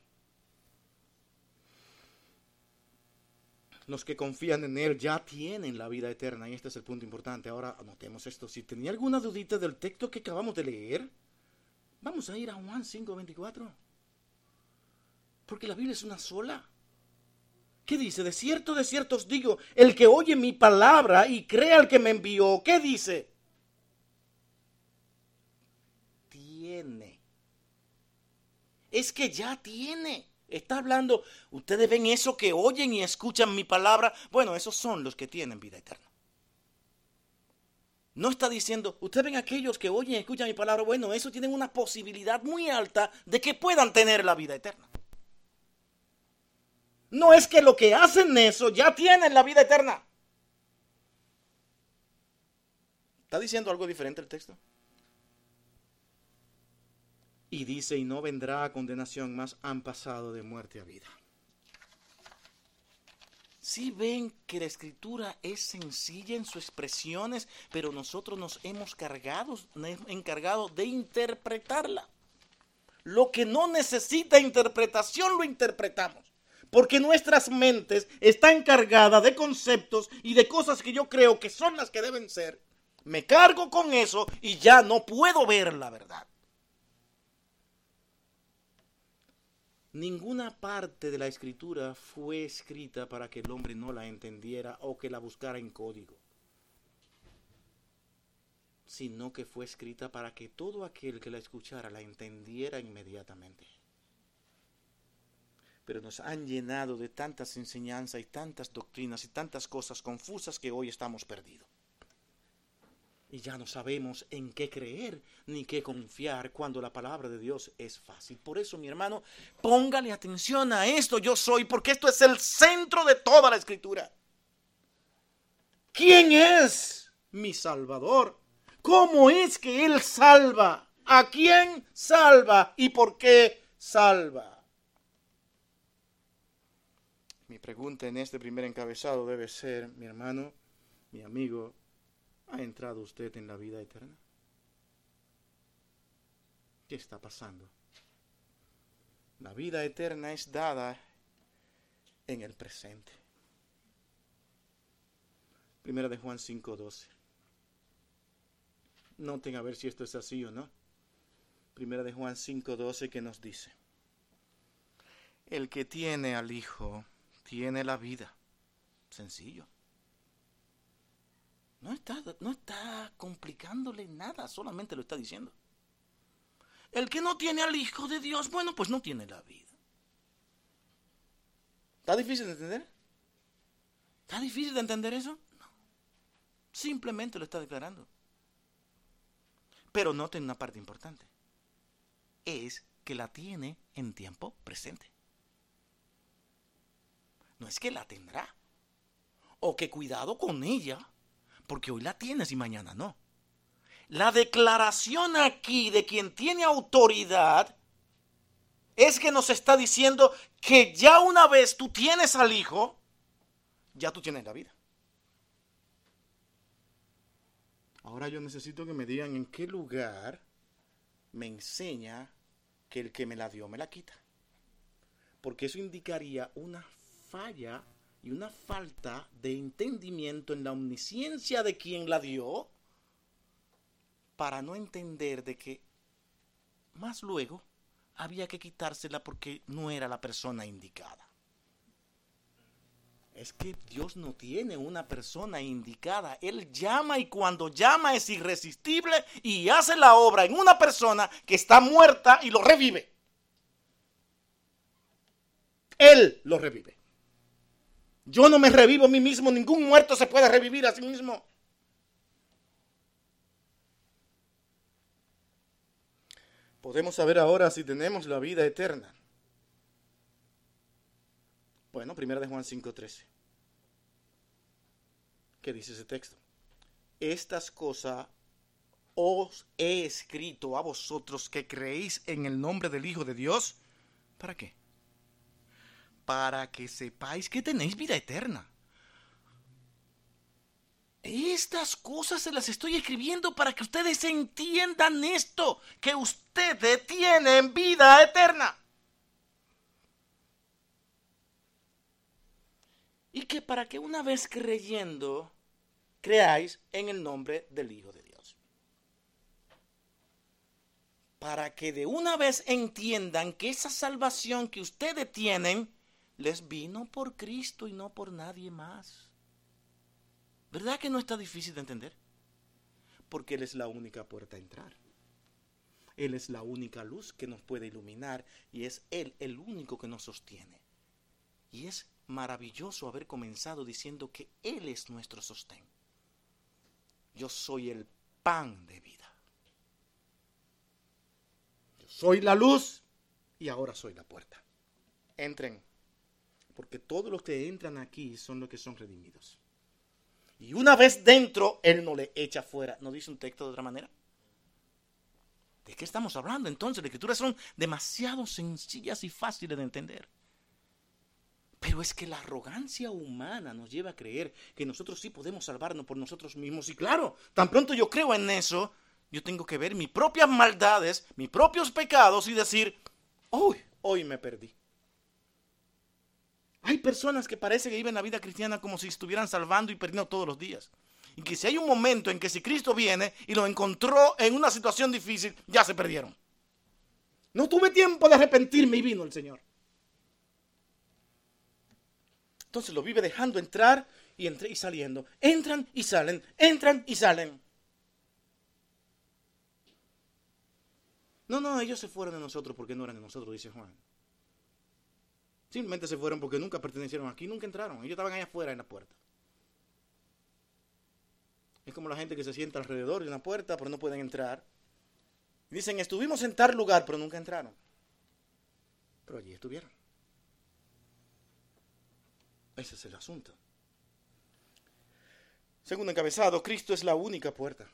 Speaker 1: Los que confían en Él ya tienen la vida eterna. Y este es el punto importante. Ahora anotemos esto. Si tenía alguna dudita del texto que acabamos de leer, vamos a ir a Juan 5:24. Porque la Biblia es una sola. ¿Qué dice? De cierto, de cierto os digo, el que oye mi palabra y cree al que me envió, ¿qué dice? Tiene. Es que ya tiene. Está hablando, ustedes ven eso que oyen y escuchan mi palabra. Bueno, esos son los que tienen vida eterna. No está diciendo, ustedes ven aquellos que oyen y escuchan mi palabra. Bueno, eso tienen una posibilidad muy alta de que puedan tener la vida eterna. No es que lo que hacen eso ya tienen la vida eterna. ¿Está diciendo algo diferente el texto? Y dice, y no vendrá a condenación, más han pasado de muerte a vida. Si ven que la escritura es sencilla en sus expresiones, pero nosotros nos hemos cargado, encargado de interpretarla. Lo que no necesita interpretación lo interpretamos. Porque nuestras mentes están cargadas de conceptos y de cosas que yo creo que son las que deben ser. Me cargo con eso y ya no puedo ver la verdad. Ninguna parte de la escritura fue escrita para que el hombre no la entendiera o que la buscara en código, sino que fue escrita para que todo aquel que la escuchara la entendiera inmediatamente. Pero nos han llenado de tantas enseñanzas y tantas doctrinas y tantas cosas confusas que hoy estamos perdidos y ya no sabemos en qué creer ni qué confiar cuando la palabra de Dios es fácil. Por eso, mi hermano, póngale atención a esto yo soy, porque esto es el centro de toda la escritura. ¿Quién es mi Salvador? ¿Cómo es que Él salva ¿A quién salva y por qué salva? Mi pregunta en este primer encabezado debe ser, mi hermano, mi amigo, ¿ha entrado usted en la vida eterna? ¿Qué está pasando? La vida eterna es dada en el presente. Primera de Juan 5:12. Noten a ver si esto es así o no. Primera de Juan 5:12 que nos dice, el que tiene al Hijo tiene la vida. Sencillo. No está, no está complicándole nada, solamente lo está diciendo. El que no tiene al Hijo de Dios, bueno, pues no tiene la vida. ¿Está difícil de entender? ¿Está difícil de entender eso? No. Simplemente lo está declarando. Pero noten una parte importante. Es que la tiene en tiempo presente. No es que la tendrá. O que cuidado con ella, porque hoy la tienes y mañana no. La declaración aquí de quien tiene autoridad es que nos está diciendo que ya una vez tú tienes al Hijo, ya tú tienes la vida. Ahora yo necesito que me digan en qué lugar me enseña que el que me la dio me la quita. Porque eso indicaría una falla y una falta de entendimiento en la omnisciencia de quien la dio para no entender de que más luego había que quitársela porque no era la persona indicada. Es que Dios no tiene una persona indicada. Él llama y cuando llama es irresistible y hace la obra en una persona que está muerta y lo revive. Él lo revive. Yo no me revivo a mí mismo, ningún muerto se puede revivir a sí mismo. Podemos saber ahora si tenemos la vida eterna. Bueno, primera de Juan 5:13. ¿Qué dice ese texto? Estas cosas os he escrito a vosotros que creéis en el nombre del Hijo de Dios. ¿Para qué? Para que sepáis que tenéis vida eterna. Estas cosas se las estoy escribiendo para que ustedes entiendan esto, que ustedes tienen vida eterna. Y que para que una vez creyendo, creáis en el nombre del Hijo de Dios. Para que de una vez entiendan que esa salvación que ustedes tienen les vino por Cristo y no por nadie más. ¿Verdad que no está difícil de entender? Porque Él es la única puerta a entrar. Él es la única luz que nos puede iluminar y es Él el único que nos sostiene. Y es maravilloso haber comenzado diciendo que Él es nuestro sostén. Yo soy el pan de vida. Yo soy la luz y ahora soy la puerta. Entren porque todos los que entran aquí son los que son redimidos. Y una vez dentro, Él no le echa fuera. ¿No dice un texto de otra manera? ¿De qué estamos hablando entonces? Las escrituras son demasiado sencillas y fáciles de entender. Pero es que la arrogancia humana nos lleva a creer que nosotros sí podemos salvarnos por nosotros mismos. Y claro, tan pronto yo creo en eso, yo tengo que ver mis propias maldades, mis propios pecados y decir, hoy, hoy me perdí. Hay personas que parece que viven la vida cristiana como si estuvieran salvando y perdiendo todos los días. Y que si hay un momento en que si Cristo viene y lo encontró en una situación difícil, ya se perdieron. No tuve tiempo de arrepentirme y vino el Señor. Entonces lo vive dejando entrar y, entre y saliendo. Entran y salen, entran y salen. No, no, ellos se fueron de nosotros porque no eran de nosotros, dice Juan. Simplemente se fueron porque nunca pertenecieron aquí, nunca entraron. Ellos estaban allá afuera en la puerta. Es como la gente que se sienta alrededor de una puerta, pero no pueden entrar. Dicen, estuvimos en tal lugar, pero nunca entraron. Pero allí estuvieron. Ese es el asunto. Segundo encabezado, Cristo es la única puerta.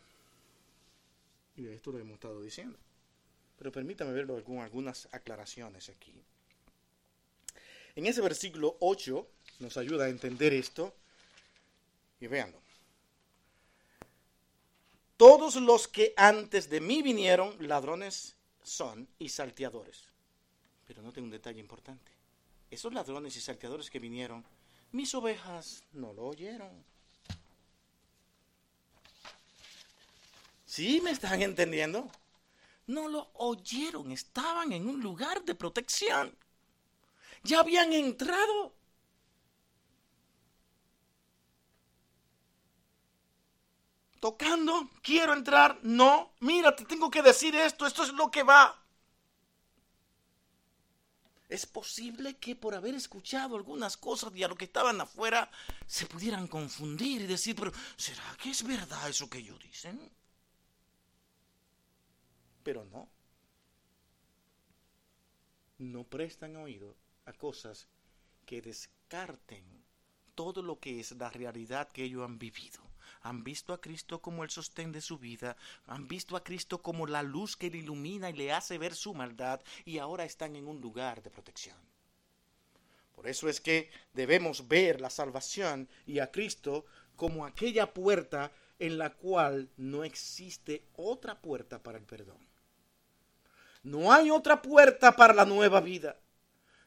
Speaker 1: Y esto lo hemos estado diciendo. Pero permítame verlo con algunas aclaraciones aquí. En ese versículo 8 nos ayuda a entender esto. Y veanlo. Todos los que antes de mí vinieron, ladrones son y salteadores. Pero no tengo un detalle importante. Esos ladrones y salteadores que vinieron, mis ovejas no lo oyeron. ¿Sí me están entendiendo? No lo oyeron, estaban en un lugar de protección. Ya habían entrado. Tocando, quiero entrar. No, mira, te tengo que decir esto, esto es lo que va. Es posible que por haber escuchado algunas cosas de a lo que estaban afuera se pudieran confundir y decir, pero ¿será que es verdad eso que ellos dicen? Pero no. No prestan oído a cosas que descarten todo lo que es la realidad que ellos han vivido. Han visto a Cristo como el sostén de su vida, han visto a Cristo como la luz que le ilumina y le hace ver su maldad y ahora están en un lugar de protección. Por eso es que debemos ver la salvación y a Cristo como aquella puerta en la cual no existe otra puerta para el perdón. No hay otra puerta para la nueva vida.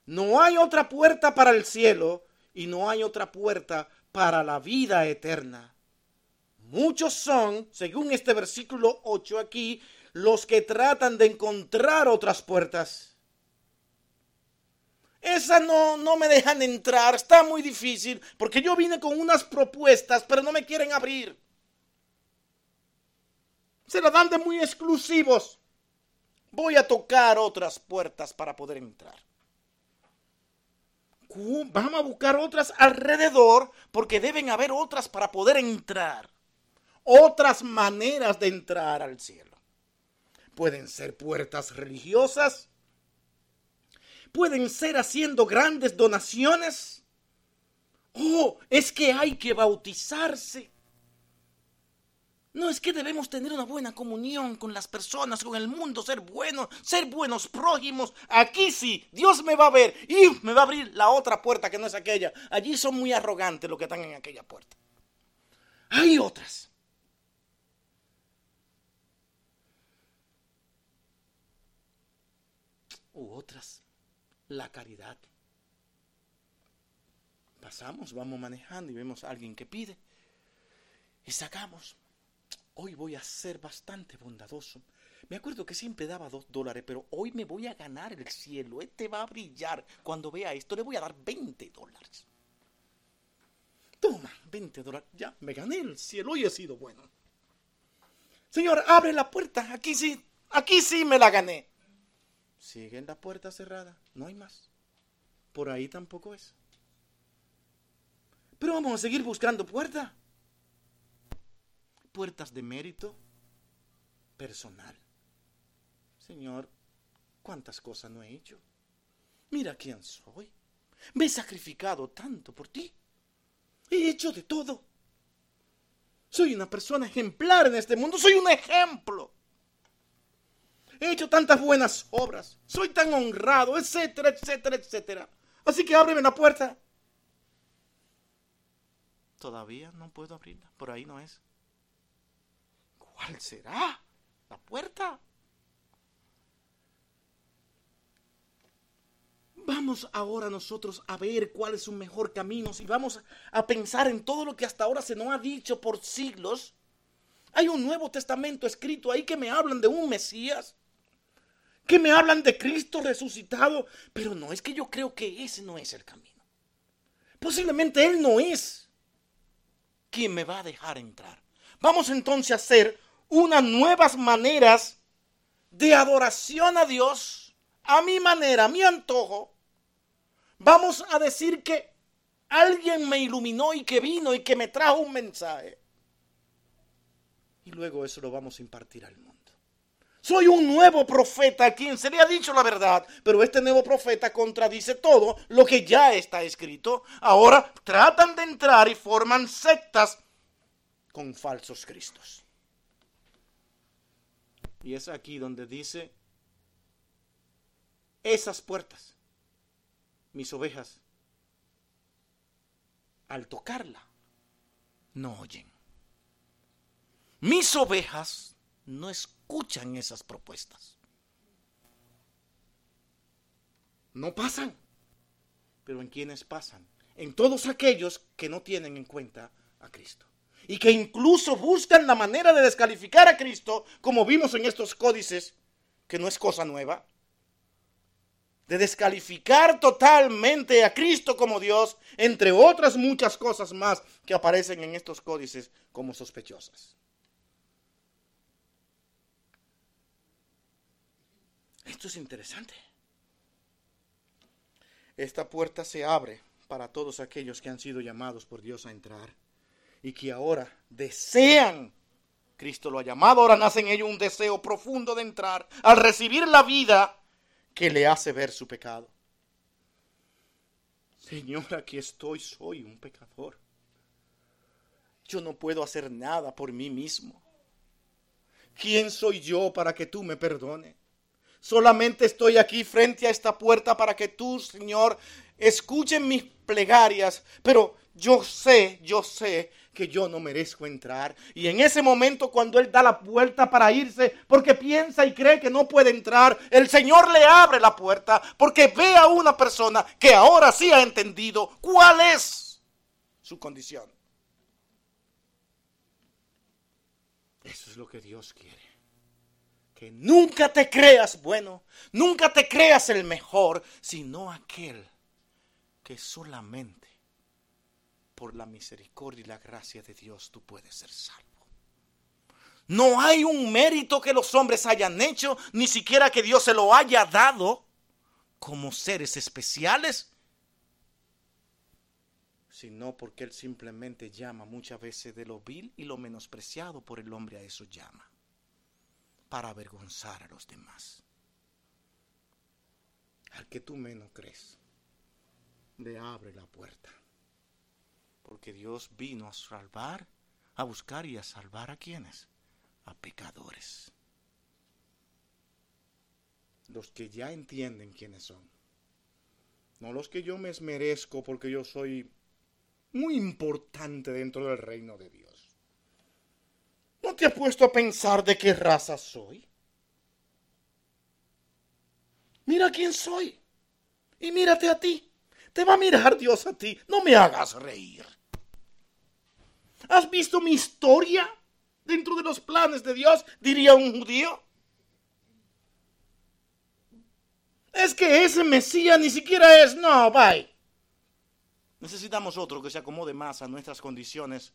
Speaker 1: No hay otra puerta para el cielo y no hay otra puerta para la vida eterna. Muchos son, según este versículo 8 aquí, los que tratan de encontrar otras puertas. Esa no, no me dejan entrar, está muy difícil, porque yo vine con unas propuestas, pero no me quieren abrir. Se la dan de muy exclusivos. Voy a tocar otras puertas para poder entrar vamos a buscar otras alrededor porque deben haber otras para poder entrar. Otras maneras de entrar al cielo. Pueden ser puertas religiosas. Pueden ser haciendo grandes donaciones. Oh, es que hay que bautizarse. No es que debemos tener una buena comunión con las personas, con el mundo, ser buenos, ser buenos prójimos. Aquí sí, Dios me va a ver y me va a abrir la otra puerta que no es aquella. Allí son muy arrogantes los que están en aquella puerta. Hay otras. U otras, la caridad. Pasamos, vamos manejando y vemos a alguien que pide y sacamos hoy voy a ser bastante bondadoso. Me acuerdo que siempre daba dos dólares, pero hoy me voy a ganar el cielo. Este va a brillar. Cuando vea esto, le voy a dar 20 dólares. Toma, 20 dólares. Ya, me gané el cielo. Hoy he sido bueno. Señor, abre la puerta. Aquí sí, aquí sí me la gané. Sigue en la puerta cerrada. No hay más. Por ahí tampoco es. Pero vamos a seguir buscando puerta puertas de mérito personal. Señor, cuántas cosas no he hecho. Mira quién soy. Me he sacrificado tanto por ti. He hecho de todo. Soy una persona ejemplar en este mundo. Soy un ejemplo. He hecho tantas buenas obras. Soy tan honrado, etcétera, etcétera, etcétera. Así que ábreme la puerta. Todavía no puedo abrirla. Por ahí no es. ¿Cuál será la puerta? Vamos ahora nosotros a ver cuál es un mejor camino. Si vamos a pensar en todo lo que hasta ahora se nos ha dicho por siglos. Hay un Nuevo Testamento escrito ahí que me hablan de un Mesías. Que me hablan de Cristo resucitado. Pero no es que yo creo que ese no es el camino. Posiblemente Él no es quien me va a dejar entrar. Vamos entonces a hacer unas nuevas maneras de adoración a Dios, a mi manera, a mi antojo. Vamos a decir que alguien me iluminó y que vino y que me trajo un mensaje. Y luego eso lo vamos a impartir al mundo. Soy un nuevo profeta a quien se le ha dicho la verdad, pero este nuevo profeta contradice todo lo que ya está escrito. Ahora tratan de entrar y forman sectas con falsos cristos. Y es aquí donde dice, esas puertas, mis ovejas, al tocarla, no oyen. Mis ovejas no escuchan esas propuestas. No pasan. Pero ¿en quiénes pasan? En todos aquellos que no tienen en cuenta a Cristo. Y que incluso buscan la manera de descalificar a Cristo, como vimos en estos códices, que no es cosa nueva. De descalificar totalmente a Cristo como Dios, entre otras muchas cosas más que aparecen en estos códices como sospechosas. Esto es interesante. Esta puerta se abre para todos aquellos que han sido llamados por Dios a entrar y que ahora desean. Cristo lo ha llamado, ahora nace en ellos un deseo profundo de entrar al recibir la vida que le hace ver su pecado. Señor, aquí estoy, soy un pecador. Yo no puedo hacer nada por mí mismo. ¿Quién soy yo para que tú me perdones? Solamente estoy aquí frente a esta puerta para que tú, Señor, escuchen mis plegarias, pero yo sé, yo sé que yo no merezco entrar. Y en ese momento cuando Él da la puerta para irse, porque piensa y cree que no puede entrar, el Señor le abre la puerta porque ve a una persona que ahora sí ha entendido cuál es su condición. Eso es lo que Dios quiere que nunca te creas bueno, nunca te creas el mejor, sino aquel que solamente por la misericordia y la gracia de Dios tú puedes ser salvo. No hay un mérito que los hombres hayan hecho, ni siquiera que Dios se lo haya dado como seres especiales, sino porque Él simplemente llama muchas veces de lo vil y lo menospreciado por el hombre a eso llama para avergonzar a los demás. Al que tú menos crees, le abre la puerta. Porque Dios vino a salvar, a buscar y a salvar a quienes? A pecadores. Los que ya entienden quiénes son. No los que yo me esmerezco porque yo soy muy importante dentro del reino de Dios. ¿No te has puesto a pensar de qué raza soy? Mira quién soy. Y mírate a ti. Te va a mirar Dios a ti. No me hagas reír. ¿Has visto mi historia dentro de los planes de Dios? Diría un judío. Es que ese Mesías ni siquiera es. No, bye. Necesitamos otro que se acomode más a nuestras condiciones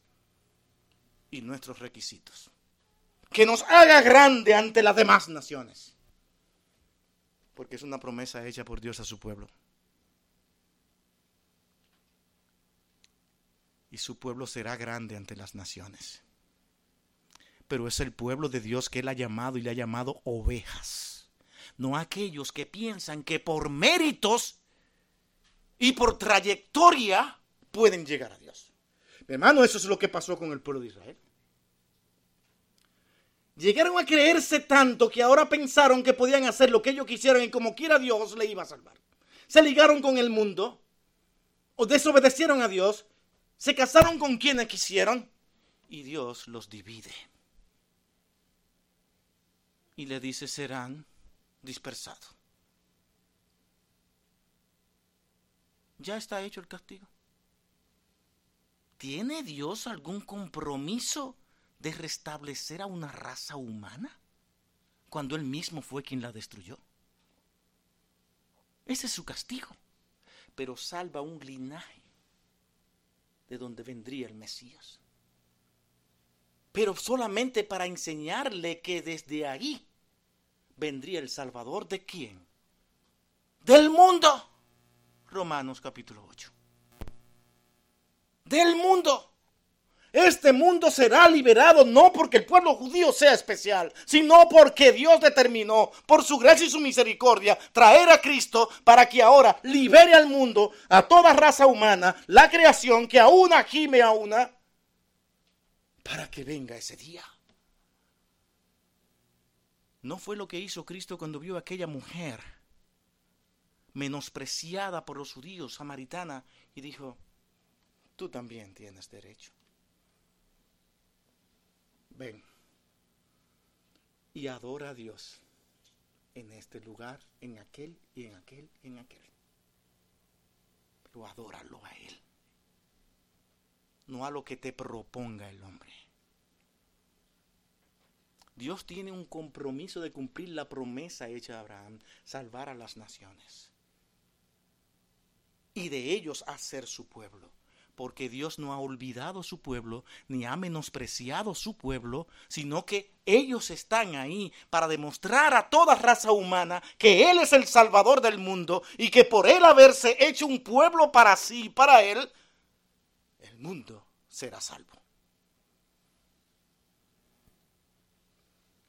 Speaker 1: y nuestros requisitos. Que nos haga grande ante las demás naciones. Porque es una promesa hecha por Dios a su pueblo. Y su pueblo será grande ante las naciones. Pero es el pueblo de Dios que Él ha llamado y le ha llamado ovejas. No aquellos que piensan que por méritos y por trayectoria pueden llegar a Dios. Hermano, eso es lo que pasó con el pueblo de Israel. Llegaron a creerse tanto que ahora pensaron que podían hacer lo que ellos quisieran y como quiera Dios le iba a salvar. Se ligaron con el mundo o desobedecieron a Dios, se casaron con quienes quisieron y Dios los divide. Y le dice, serán dispersados. Ya está hecho el castigo. ¿Tiene Dios algún compromiso de restablecer a una raza humana cuando él mismo fue quien la destruyó. Ese es su castigo, pero salva un linaje de donde vendría el Mesías. Pero solamente para enseñarle que desde ahí vendría el Salvador de quién? Del mundo. Romanos capítulo 8. Del mundo. Este mundo será liberado no porque el pueblo judío sea especial, sino porque Dios determinó, por su gracia y su misericordia, traer a Cristo para que ahora libere al mundo, a toda raza humana, la creación que aún gime a una, para que venga ese día. No fue lo que hizo Cristo cuando vio a aquella mujer menospreciada por los judíos, samaritana, y dijo, tú también tienes derecho. Ven y adora a Dios en este lugar, en aquel y en aquel y en aquel. Pero adóralo a Él, no a lo que te proponga el hombre. Dios tiene un compromiso de cumplir la promesa hecha a Abraham, salvar a las naciones. Y de ellos hacer su pueblo porque Dios no ha olvidado su pueblo, ni ha menospreciado su pueblo, sino que ellos están ahí para demostrar a toda raza humana que Él es el Salvador del mundo y que por Él haberse hecho un pueblo para sí, para Él, el mundo será salvo.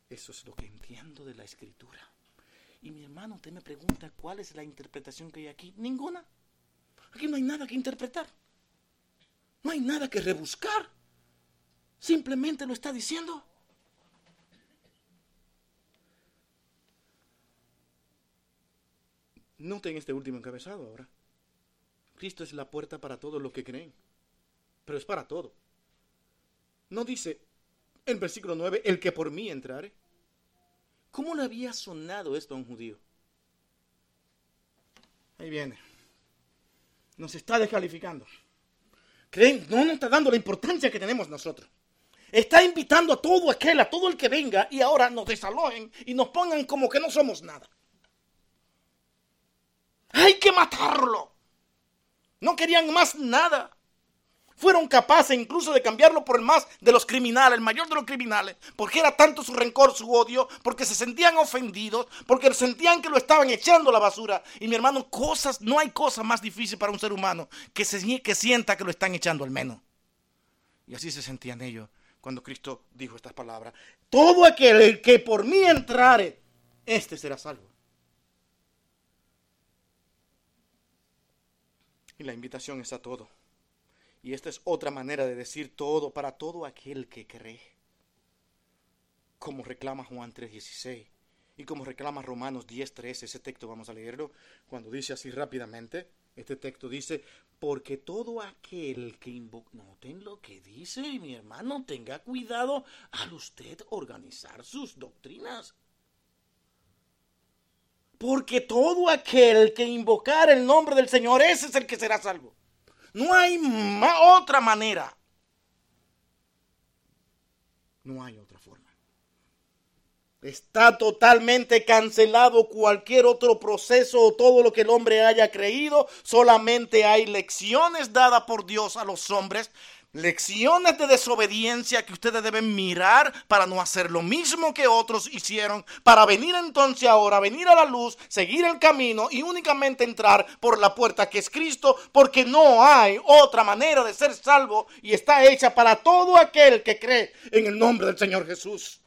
Speaker 1: Eso es lo que entiendo de la escritura. Y mi hermano, usted me pregunta cuál es la interpretación que hay aquí. Ninguna. Aquí no hay nada que interpretar. No hay nada que rebuscar. Simplemente lo está diciendo. Noten este último encabezado ahora. Cristo es la puerta para todos los que creen. Pero es para todo. No dice en versículo 9, el que por mí entrare. ¿Cómo le había sonado esto a un judío? Ahí viene. Nos está descalificando no nos está dando la importancia que tenemos nosotros. Está invitando a todo aquel, a todo el que venga y ahora nos desalojen y nos pongan como que no somos nada. Hay que matarlo. No querían más nada fueron capaces incluso de cambiarlo por el más de los criminales, el mayor de los criminales, porque era tanto su rencor, su odio, porque se sentían ofendidos, porque sentían que lo estaban echando a la basura. Y mi hermano, cosas, no hay cosa más difícil para un ser humano que, que sienta que lo están echando al menos. Y así se sentían ellos cuando Cristo dijo estas palabras. Todo aquel que por mí entrare, este será salvo. Y la invitación es a todo. Y esta es otra manera de decir todo para todo aquel que cree. Como reclama Juan 3:16 y como reclama Romanos 10:13, ese texto vamos a leerlo cuando dice así rápidamente. Este texto dice, porque todo aquel que invoca, noten lo que dice, mi hermano, tenga cuidado al usted organizar sus doctrinas. Porque todo aquel que invocar el nombre del Señor, ese es el que será salvo. No hay otra manera. No hay otra forma. Está totalmente cancelado cualquier otro proceso o todo lo que el hombre haya creído. Solamente hay lecciones dadas por Dios a los hombres lecciones de desobediencia que ustedes deben mirar para no hacer lo mismo que otros hicieron, para venir entonces ahora, venir a la luz, seguir el camino y únicamente entrar por la puerta que es Cristo, porque no hay otra manera de ser salvo y está hecha para todo aquel que cree en el nombre del Señor Jesús.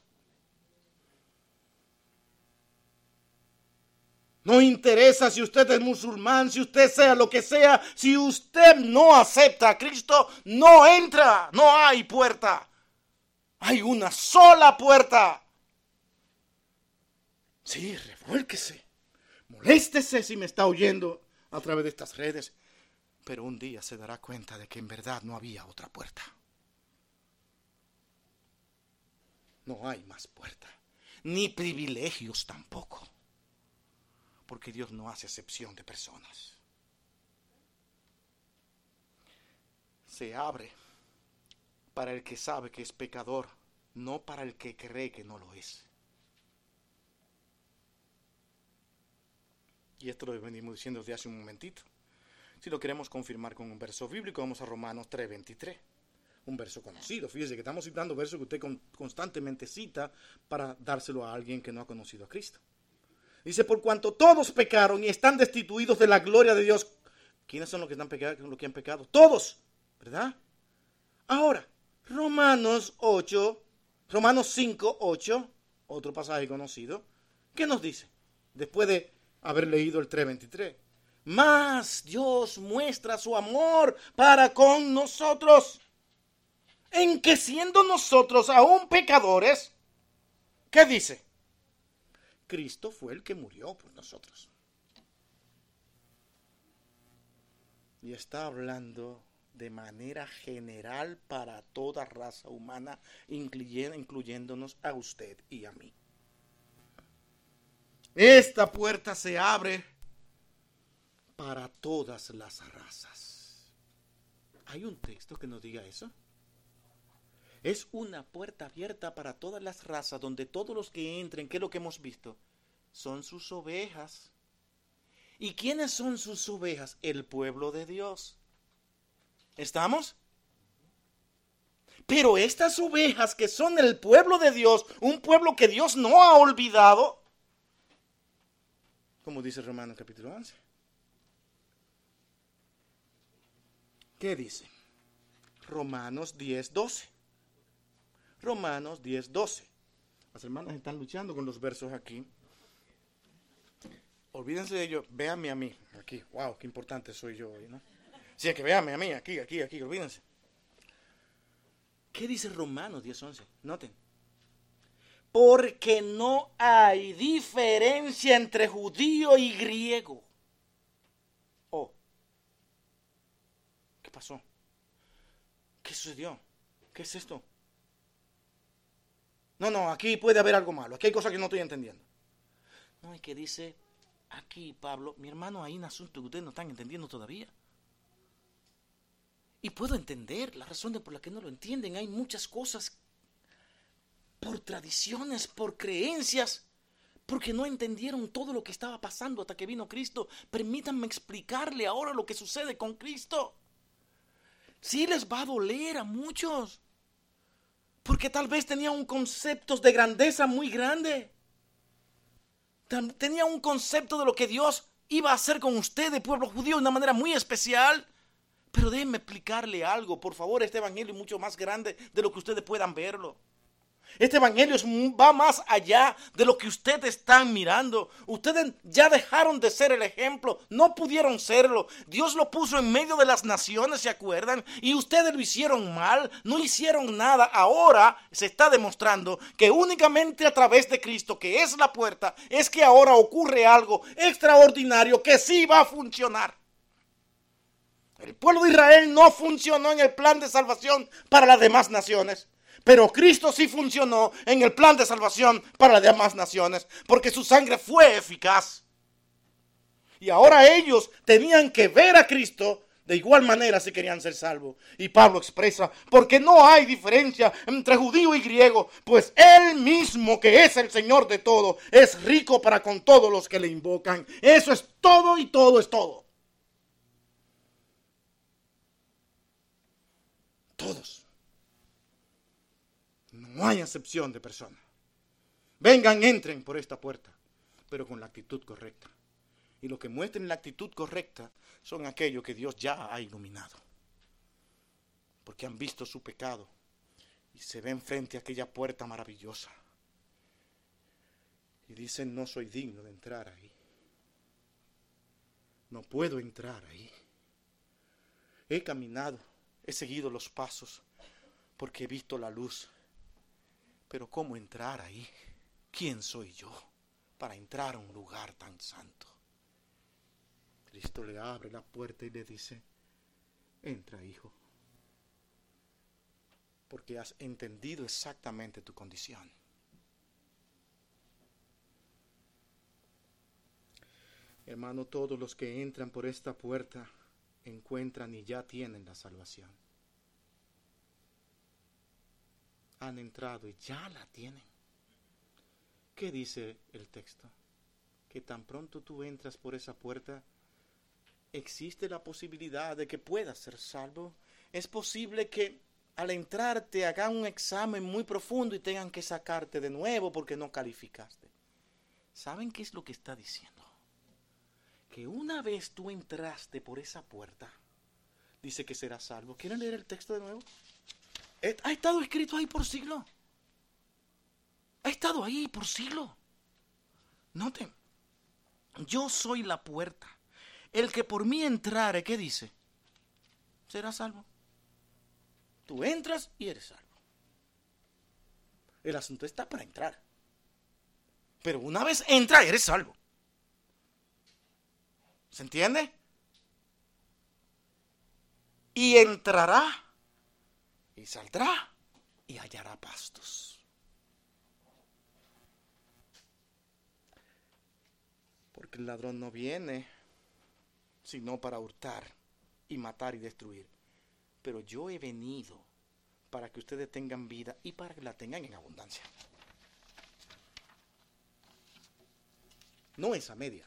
Speaker 1: No interesa si usted es musulmán, si usted sea lo que sea, si usted no acepta a Cristo, no entra, no hay puerta. Hay una sola puerta. Sí, revuélquese, moléstese si me está oyendo a través de estas redes, pero un día se dará cuenta de que en verdad no había otra puerta. No hay más puerta, ni privilegios tampoco porque Dios no hace excepción de personas. Se abre para el que sabe que es pecador, no para el que cree que no lo es. Y esto lo venimos diciendo desde hace un momentito. Si lo queremos confirmar con un verso bíblico, vamos a Romanos 3:23. Un verso conocido. Fíjese que estamos citando versos que usted constantemente cita para dárselo a alguien que no ha conocido a Cristo. Dice, por cuanto todos pecaron y están destituidos de la gloria de Dios. ¿Quiénes son los que, están pecado, los que han pecado? Todos, ¿verdad? Ahora, Romanos 8, Romanos 5, 8, otro pasaje conocido, ¿qué nos dice? Después de haber leído el 3.23. Más Dios muestra su amor para con nosotros, en que siendo nosotros aún pecadores, ¿qué dice? Cristo fue el que murió por nosotros. Y está hablando de manera general para toda raza humana, incluyéndonos a usted y a mí. Esta puerta se abre para todas las razas. ¿Hay un texto que nos diga eso? Es una puerta abierta para todas las razas, donde todos los que entren, ¿qué es lo que hemos visto? Son sus ovejas. ¿Y quiénes son sus ovejas? El pueblo de Dios. ¿Estamos? Pero estas ovejas que son el pueblo de Dios, un pueblo que Dios no ha olvidado, como dice Romanos capítulo 11. ¿Qué dice? Romanos 10, 12. Romanos 10, 12. Las hermanas están luchando con los versos aquí. Olvídense de ello, véanme a mí, aquí. Wow, qué importante soy yo hoy, ¿no? Sí, que véanme a mí, aquí, aquí, aquí, olvídense. ¿Qué dice Romanos 10, 11? Noten. Porque no hay diferencia entre judío y griego. Oh. ¿Qué pasó? ¿Qué sucedió? ¿Qué es esto? No, no, aquí puede haber algo malo. Aquí hay cosas que no estoy entendiendo. No, es que dice aquí, Pablo, mi hermano, hay un asunto que ustedes no están entendiendo todavía. Y puedo entender la razón de por la que no lo entienden. Hay muchas cosas por tradiciones, por creencias, porque no entendieron todo lo que estaba pasando hasta que vino Cristo. Permítanme explicarle ahora lo que sucede con Cristo. Sí les va a doler a muchos. Porque tal vez tenía un concepto de grandeza muy grande. Tenía un concepto de lo que Dios iba a hacer con usted, de pueblo judío, de una manera muy especial. Pero déjenme explicarle algo, por favor, este evangelio es mucho más grande de lo que ustedes puedan verlo. Este evangelio va más allá de lo que ustedes están mirando. Ustedes ya dejaron de ser el ejemplo, no pudieron serlo. Dios lo puso en medio de las naciones, ¿se acuerdan? Y ustedes lo hicieron mal, no hicieron nada. Ahora se está demostrando que únicamente a través de Cristo, que es la puerta, es que ahora ocurre algo extraordinario que sí va a funcionar. El pueblo de Israel no funcionó en el plan de salvación para las demás naciones. Pero Cristo sí funcionó en el plan de salvación para las demás naciones, porque su sangre fue eficaz. Y ahora ellos tenían que ver a Cristo de igual manera si querían ser salvos. Y Pablo expresa, porque no hay diferencia entre judío y griego, pues él mismo que es el Señor de todo, es rico para con todos los que le invocan. Eso es todo y todo es todo. Todos. No hay excepción de persona. Vengan, entren por esta puerta, pero con la actitud correcta. Y lo que muestren la actitud correcta son aquellos que Dios ya ha iluminado. Porque han visto su pecado y se ven frente a aquella puerta maravillosa. Y dicen, no soy digno de entrar ahí. No puedo entrar ahí. He caminado, he seguido los pasos, porque he visto la luz pero ¿cómo entrar ahí? ¿Quién soy yo para entrar a un lugar tan santo? Cristo le abre la puerta y le dice, entra hijo, porque has entendido exactamente tu condición. Hermano, todos los que entran por esta puerta encuentran y ya tienen la salvación. Han entrado y ya la tienen. ¿Qué dice el texto? Que tan pronto tú entras por esa puerta, existe la posibilidad de que puedas ser salvo. Es posible que al entrar te hagan un examen muy profundo y tengan que sacarte de nuevo porque no calificaste. ¿Saben qué es lo que está diciendo? Que una vez tú entraste por esa puerta, dice que serás salvo. ¿Quieren leer el texto de nuevo? Eh, ha estado escrito ahí por siglo. Ha estado ahí por siglo. Noten, yo soy la puerta. El que por mí entrare, ¿qué dice? Será salvo. Tú entras y eres salvo. El asunto está para entrar. Pero una vez entra, eres salvo. ¿Se entiende? y entrará y saldrá y hallará pastos. Porque el ladrón no viene sino para hurtar y matar y destruir. Pero yo he venido para que ustedes tengan vida y para que la tengan en abundancia. No es a media.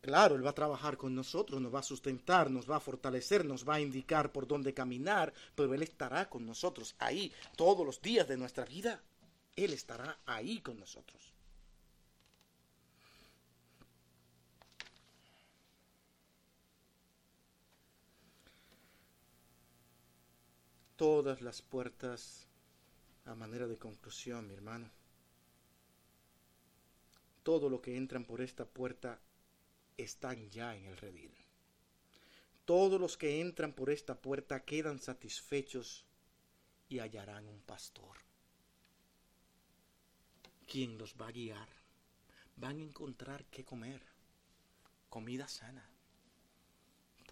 Speaker 1: Claro, Él va a trabajar con nosotros, nos va a sustentar, nos va a fortalecer, nos va a indicar por dónde caminar, pero Él estará con nosotros ahí todos los días de nuestra vida. Él estará ahí con nosotros. Todas las puertas, a manera de conclusión, mi hermano, todo lo que entran por esta puerta están ya en el redil. Todos los que entran por esta puerta quedan satisfechos y hallarán un pastor. quien los va a guiar. Van a encontrar qué comer. Comida sana,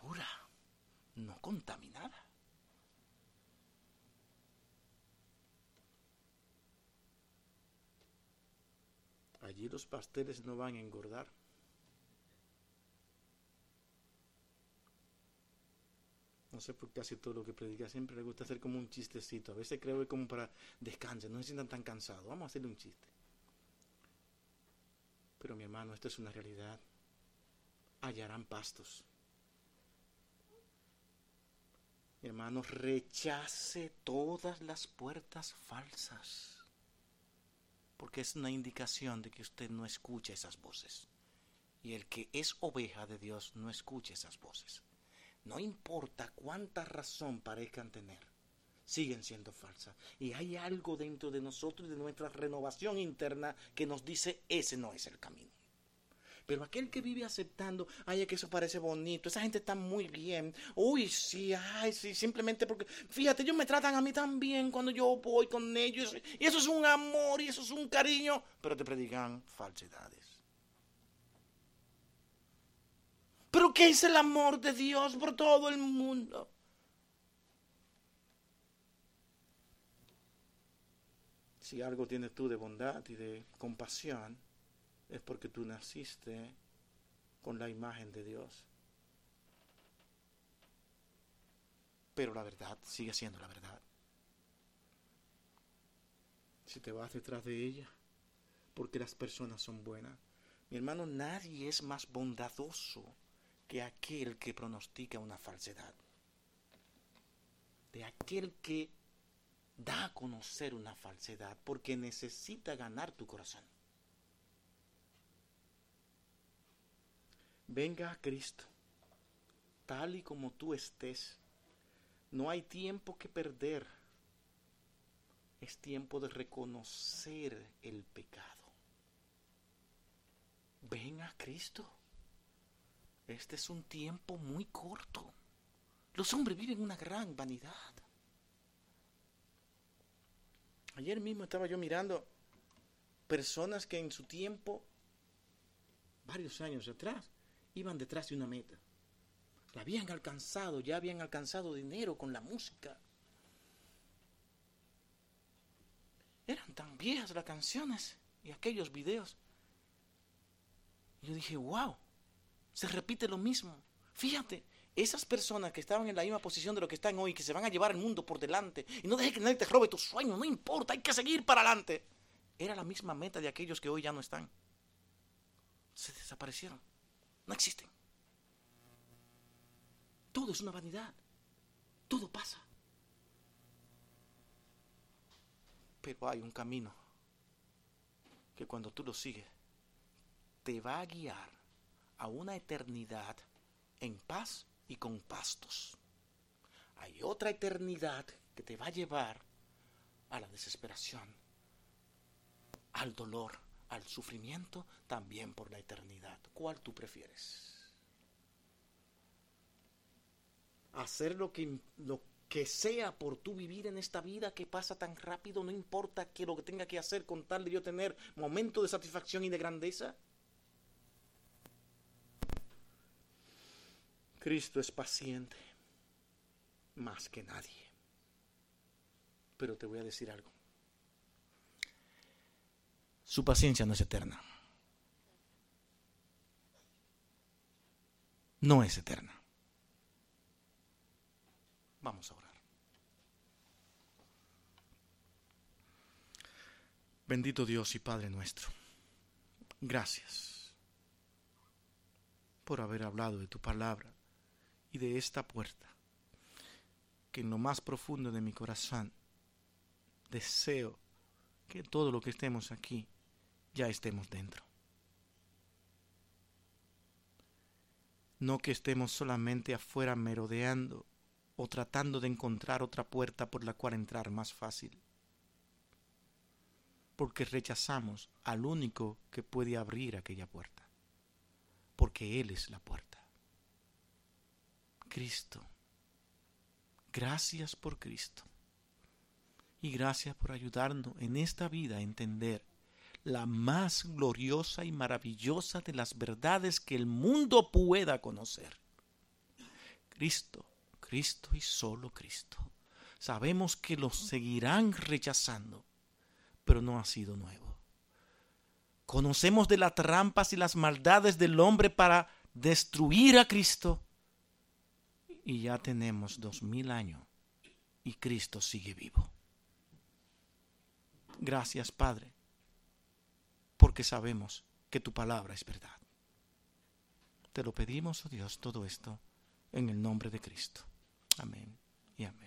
Speaker 1: pura, no contaminada. Allí los pasteles no van a engordar. No sé por casi todo lo que predica siempre le gusta hacer como un chistecito. A veces creo que como para descansen, no se sientan tan cansados. Vamos a hacerle un chiste. Pero mi hermano, esto es una realidad. Hallarán pastos. Mi hermano, rechace todas las puertas falsas. Porque es una indicación de que usted no escucha esas voces. Y el que es oveja de Dios no escucha esas voces no importa cuánta razón parezcan tener, siguen siendo falsas. Y hay algo dentro de nosotros de nuestra renovación interna que nos dice ese no es el camino. Pero aquel que vive aceptando, ay, que eso parece bonito, esa gente está muy bien. Uy, sí, ay, sí, simplemente porque, fíjate, ellos me tratan a mí tan bien cuando yo voy con ellos. Y eso es un amor y eso es un cariño. Pero te predican falsedades. ¿Qué es el amor de Dios por todo el mundo? Si algo tienes tú de bondad y de compasión, es porque tú naciste con la imagen de Dios. Pero la verdad sigue siendo la verdad. Si te vas detrás de ella, porque las personas son buenas. Mi hermano, nadie es más bondadoso que aquel que pronostica una falsedad, de aquel que da a conocer una falsedad porque necesita ganar tu corazón. Venga a Cristo, tal y como tú estés. No hay tiempo que perder. Es tiempo de reconocer el pecado. Ven a Cristo. Este es un tiempo muy corto. Los hombres viven una gran vanidad. Ayer mismo estaba yo mirando personas que en su tiempo, varios años atrás, iban detrás de una meta. La habían alcanzado, ya habían alcanzado dinero con la música. Eran tan viejas las canciones y aquellos videos. Y yo dije, wow, se repite lo mismo. Fíjate, esas personas que estaban en la misma posición de lo que están hoy, que se van a llevar el mundo por delante, y no dejes que nadie te robe tus sueños, no importa, hay que seguir para adelante. Era la misma meta de aquellos que hoy ya no están. Se desaparecieron. No existen. Todo es una vanidad. Todo pasa. Pero hay un camino que cuando tú lo sigues, te va a guiar a una eternidad en paz y con pastos. Hay otra eternidad que te va a llevar a la desesperación, al dolor, al sufrimiento, también por la eternidad. ¿Cuál tú prefieres? Hacer lo que, lo que sea por tu vivir en esta vida que pasa tan rápido, no importa que lo que tenga que hacer con tal de yo tener momento de satisfacción y de grandeza. Cristo es paciente más que nadie. Pero te voy a decir algo. Su paciencia no es eterna. No es eterna. Vamos a orar. Bendito Dios y Padre nuestro. Gracias por haber hablado de tu palabra y de esta puerta que en lo más profundo de mi corazón deseo que todo lo que estemos aquí ya estemos dentro. No que estemos solamente afuera merodeando o tratando de encontrar otra puerta por la cual entrar más fácil. Porque rechazamos al único que puede abrir aquella puerta. Porque Él es la puerta. Cristo. Gracias por Cristo. Y gracias por ayudarnos en esta vida a entender la más gloriosa y maravillosa de las verdades que el mundo pueda conocer. Cristo, Cristo y solo Cristo. Sabemos que lo seguirán rechazando, pero no ha sido nuevo. Conocemos de las trampas y las maldades del hombre para destruir a Cristo. Y ya tenemos dos mil años y Cristo sigue vivo. Gracias, Padre, porque sabemos que tu palabra es verdad. Te lo pedimos, oh Dios, todo esto en el nombre de Cristo. Amén y amén.